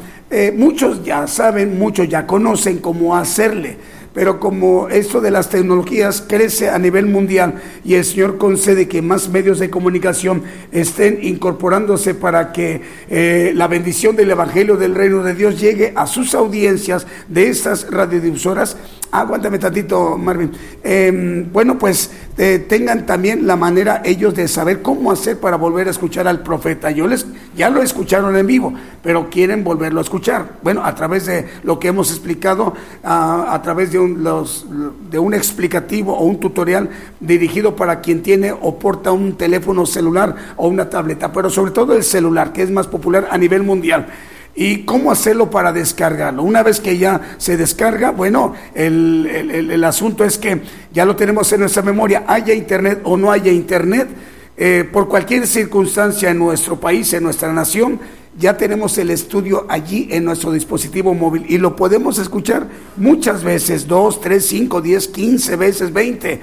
muchos ya saben, muchos ya conocen cómo hacerle pero como esto de las tecnologías crece a nivel mundial y el Señor concede que más medios de comunicación estén incorporándose para que eh, la bendición del Evangelio del Reino de Dios llegue a sus audiencias de estas radiodifusoras, aguántame tantito Marvin, em, bueno pues eh, tengan también la manera ellos de saber cómo hacer para volver a escuchar al profeta. Yo les, ya lo escucharon en vivo, pero quieren volverlo a escuchar. Bueno, a través de lo que hemos explicado, a través de un los, de un explicativo o un tutorial dirigido para quien tiene o porta un teléfono celular o una tableta, pero sobre todo el celular, que es más popular a nivel mundial. ¿Y cómo hacerlo para descargarlo? Una vez que ya se descarga, bueno, el, el, asunto es que ya lo tenemos en nuestra memoria, haya internet o no haya internet, eh, por cualquier circunstancia en nuestro país, en nuestra nación, ya tenemos el estudio allí en nuestro dispositivo móvil y lo podemos escuchar muchas veces, dos, tres, cinco, diez, quince veces, veinte,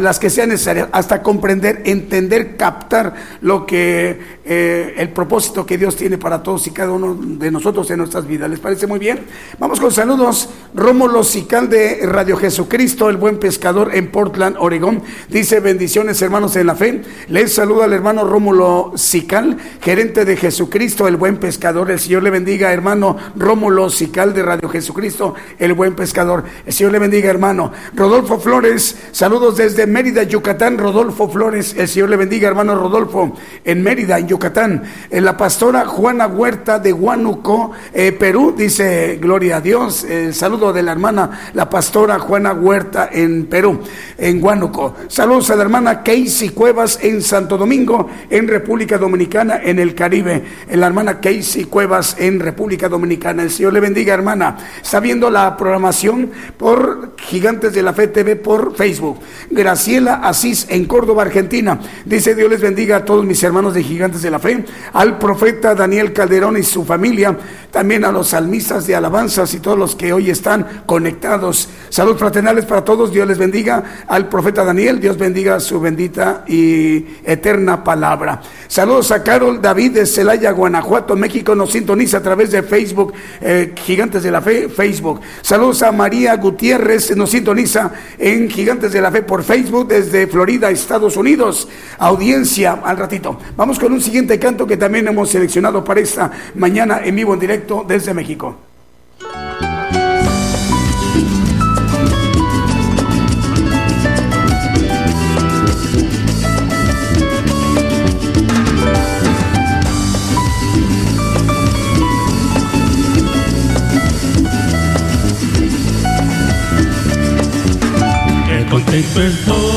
las que sean necesarias, hasta comprender, entender, captar lo que eh, el propósito que Dios tiene para todos y cada uno de nosotros en nuestras vidas. ¿Les parece muy bien? Vamos con saludos. Rómulo Sical de Radio Jesucristo, el buen pescador en Portland, Oregón, dice bendiciones hermanos en la fe. Les saluda al hermano Rómulo Sical, gerente de Jesucristo, el buen buen pescador. El Señor le bendiga, hermano Rómulo Sical de Radio Jesucristo, el buen pescador. El Señor le bendiga, hermano. Rodolfo Flores, saludos desde Mérida, Yucatán. Rodolfo Flores, el Señor le bendiga, hermano Rodolfo, en Mérida, en Yucatán. En la pastora Juana Huerta de Huánuco, eh, Perú, dice Gloria a Dios. El saludo de la hermana, la pastora Juana Huerta en Perú, en Huánuco. Saludos a la hermana Casey Cuevas en Santo Domingo, en República Dominicana, en el Caribe. En la hermana Casey Cuevas en República Dominicana. El Señor le bendiga, hermana. Está viendo la programación por Gigantes de la Fe TV por Facebook. Graciela Asís en Córdoba, Argentina. Dice Dios les bendiga a todos mis hermanos de Gigantes de la Fe, al profeta Daniel Calderón y su familia, también a los salmistas de alabanzas y todos los que hoy están conectados. Salud fraternales para todos. Dios les bendiga al profeta Daniel. Dios bendiga su bendita y eterna palabra. Saludos a Carol David de Celaya, Guanajuato, México. Nos sintoniza a través de Facebook, eh, Gigantes de la Fe, Facebook. Saludos a María Gutiérrez, nos sintoniza en Gigantes de la Fe por Facebook desde Florida, Estados Unidos. Audiencia al ratito. Vamos con un siguiente canto que también hemos seleccionado para esta mañana en vivo en directo desde México. Contento estoy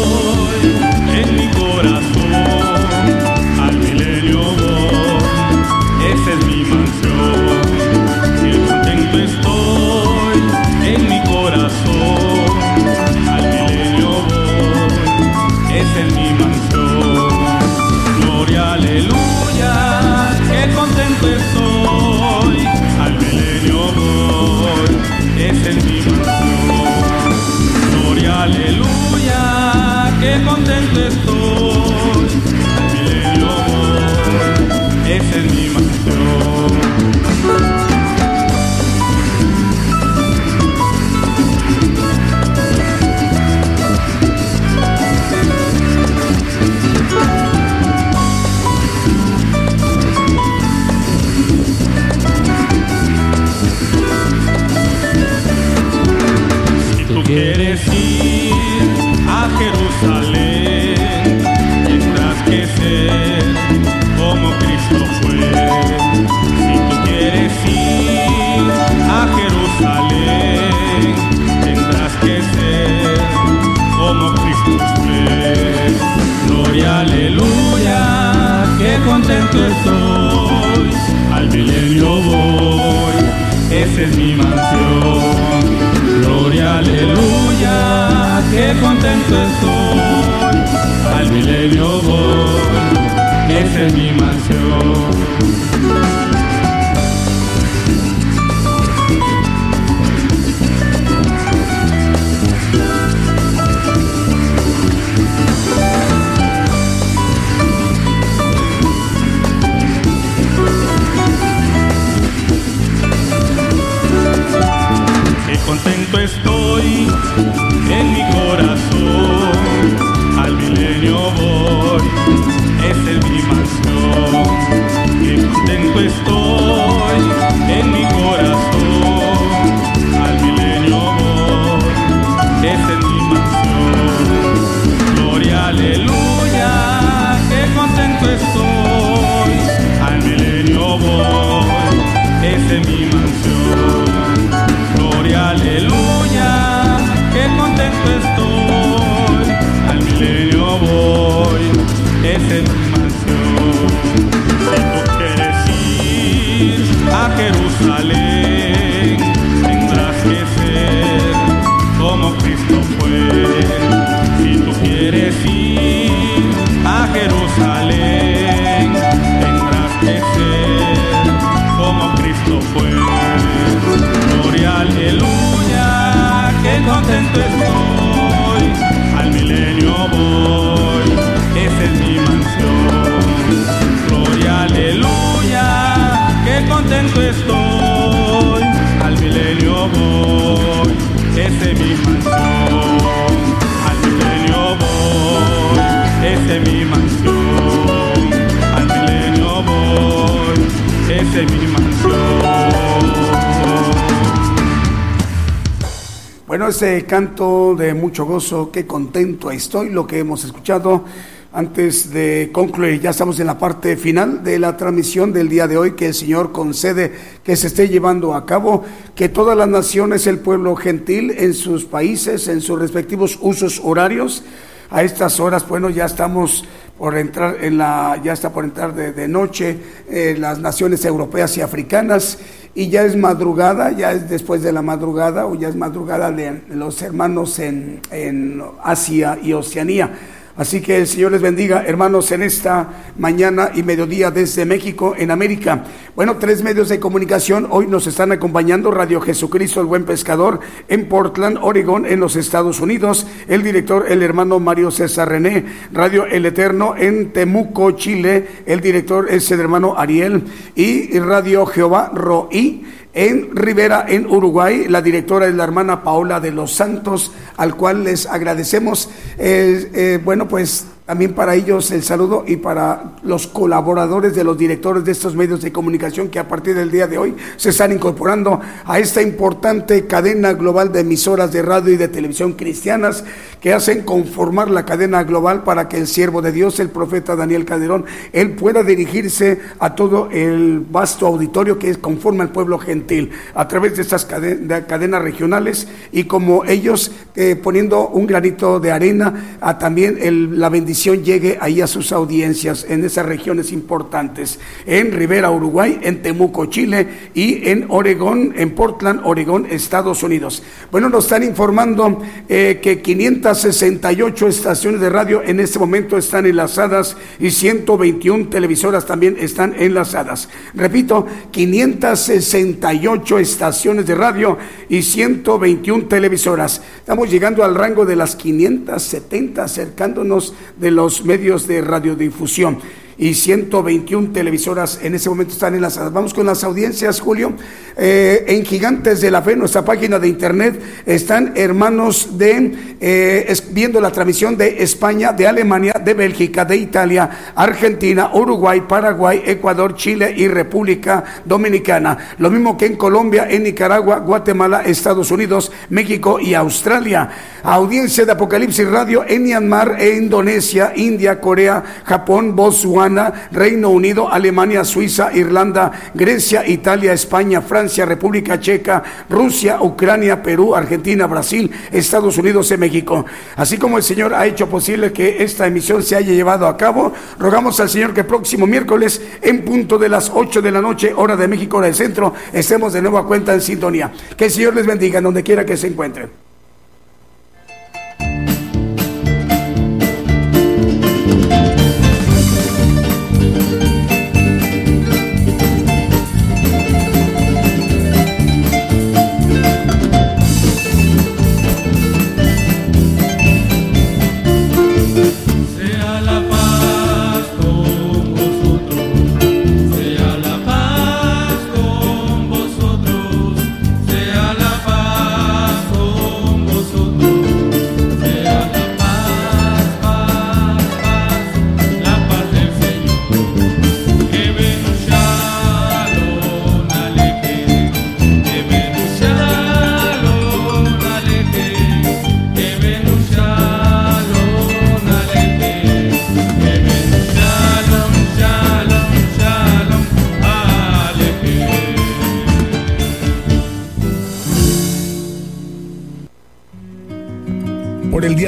canto de mucho gozo, qué contento estoy, lo que hemos escuchado. Antes de concluir, ya estamos en la parte final de la transmisión del día de hoy, que el Señor concede que se esté llevando a cabo, que todas las naciones, el pueblo gentil en sus países, en sus respectivos usos horarios, a estas horas, bueno, ya estamos por entrar en la, ya está por entrar de, noche eh, las naciones europeas y africanas y ya es madrugada, ya es después de la madrugada o ya es madrugada de los hermanos en, en Asia y Oceanía. Así que el Señor les bendiga, hermanos, en esta mañana y mediodía desde México, en América. Bueno, tres medios de comunicación hoy nos están acompañando. Radio Jesucristo, el Buen Pescador, en Portland, Oregón, en los Estados Unidos. El director, el hermano Mario César René. Radio El Eterno, en Temuco, Chile. El director es el hermano Ariel. Y Radio Jehová Roí en Rivera, en Uruguay. La directora es la hermana Paola de los Santos, al cual les agradecemos. Eh, eh, bueno, pues también para ellos el saludo y para los colaboradores de los directores de estos medios de comunicación que a partir del día de hoy se están incorporando a esta importante cadena global de emisoras de radio y de televisión cristianas que hacen conformar la cadena global para que el siervo de Dios, el profeta Daniel Calderón, él pueda dirigirse a todo el vasto auditorio que conforma el pueblo gentil a través de estas cadenas regionales y como ellos eh, poniendo un granito de arena a también el, la bendición llegue ahí a sus audiencias en esas regiones importantes, en Rivera, Uruguay, en Temuco, Chile y en Oregón, en Portland, Oregón, Estados Unidos. Bueno, nos están informando eh, que 568 estaciones de radio en este momento están enlazadas y 121 televisoras también están enlazadas. Repito, 568 estaciones de radio y 121 televisoras. Estamos llegando al rango de las 570, acercándonos de los medios de radiodifusión y 121 televisoras en ese momento están enlazadas. Vamos con las audiencias, Julio. Eh, en Gigantes de la Fe, nuestra página de internet, están hermanos de, eh, viendo la transmisión de España, de Alemania, de Bélgica, de Italia, Argentina, Uruguay, Paraguay, Ecuador, Chile y República Dominicana. Lo mismo que en Colombia, en Nicaragua, Guatemala, Estados Unidos, México y Australia. Audiencia de Apocalipsis Radio en Myanmar, Indonesia, India, Corea, Japón, Botswana, Reino Unido, Alemania, Suiza, Irlanda, Grecia, Italia, España, Francia, República Checa, Rusia, Ucrania, Perú, Argentina, Brasil, Estados Unidos y México. Así como el Señor ha hecho posible que esta emisión se haya llevado a cabo, rogamos al Señor que próximo miércoles, en punto de las 8 de la noche, hora de México, hora del centro, estemos de nuevo a cuenta en sintonía. Que el Señor les bendiga donde quiera que se encuentren.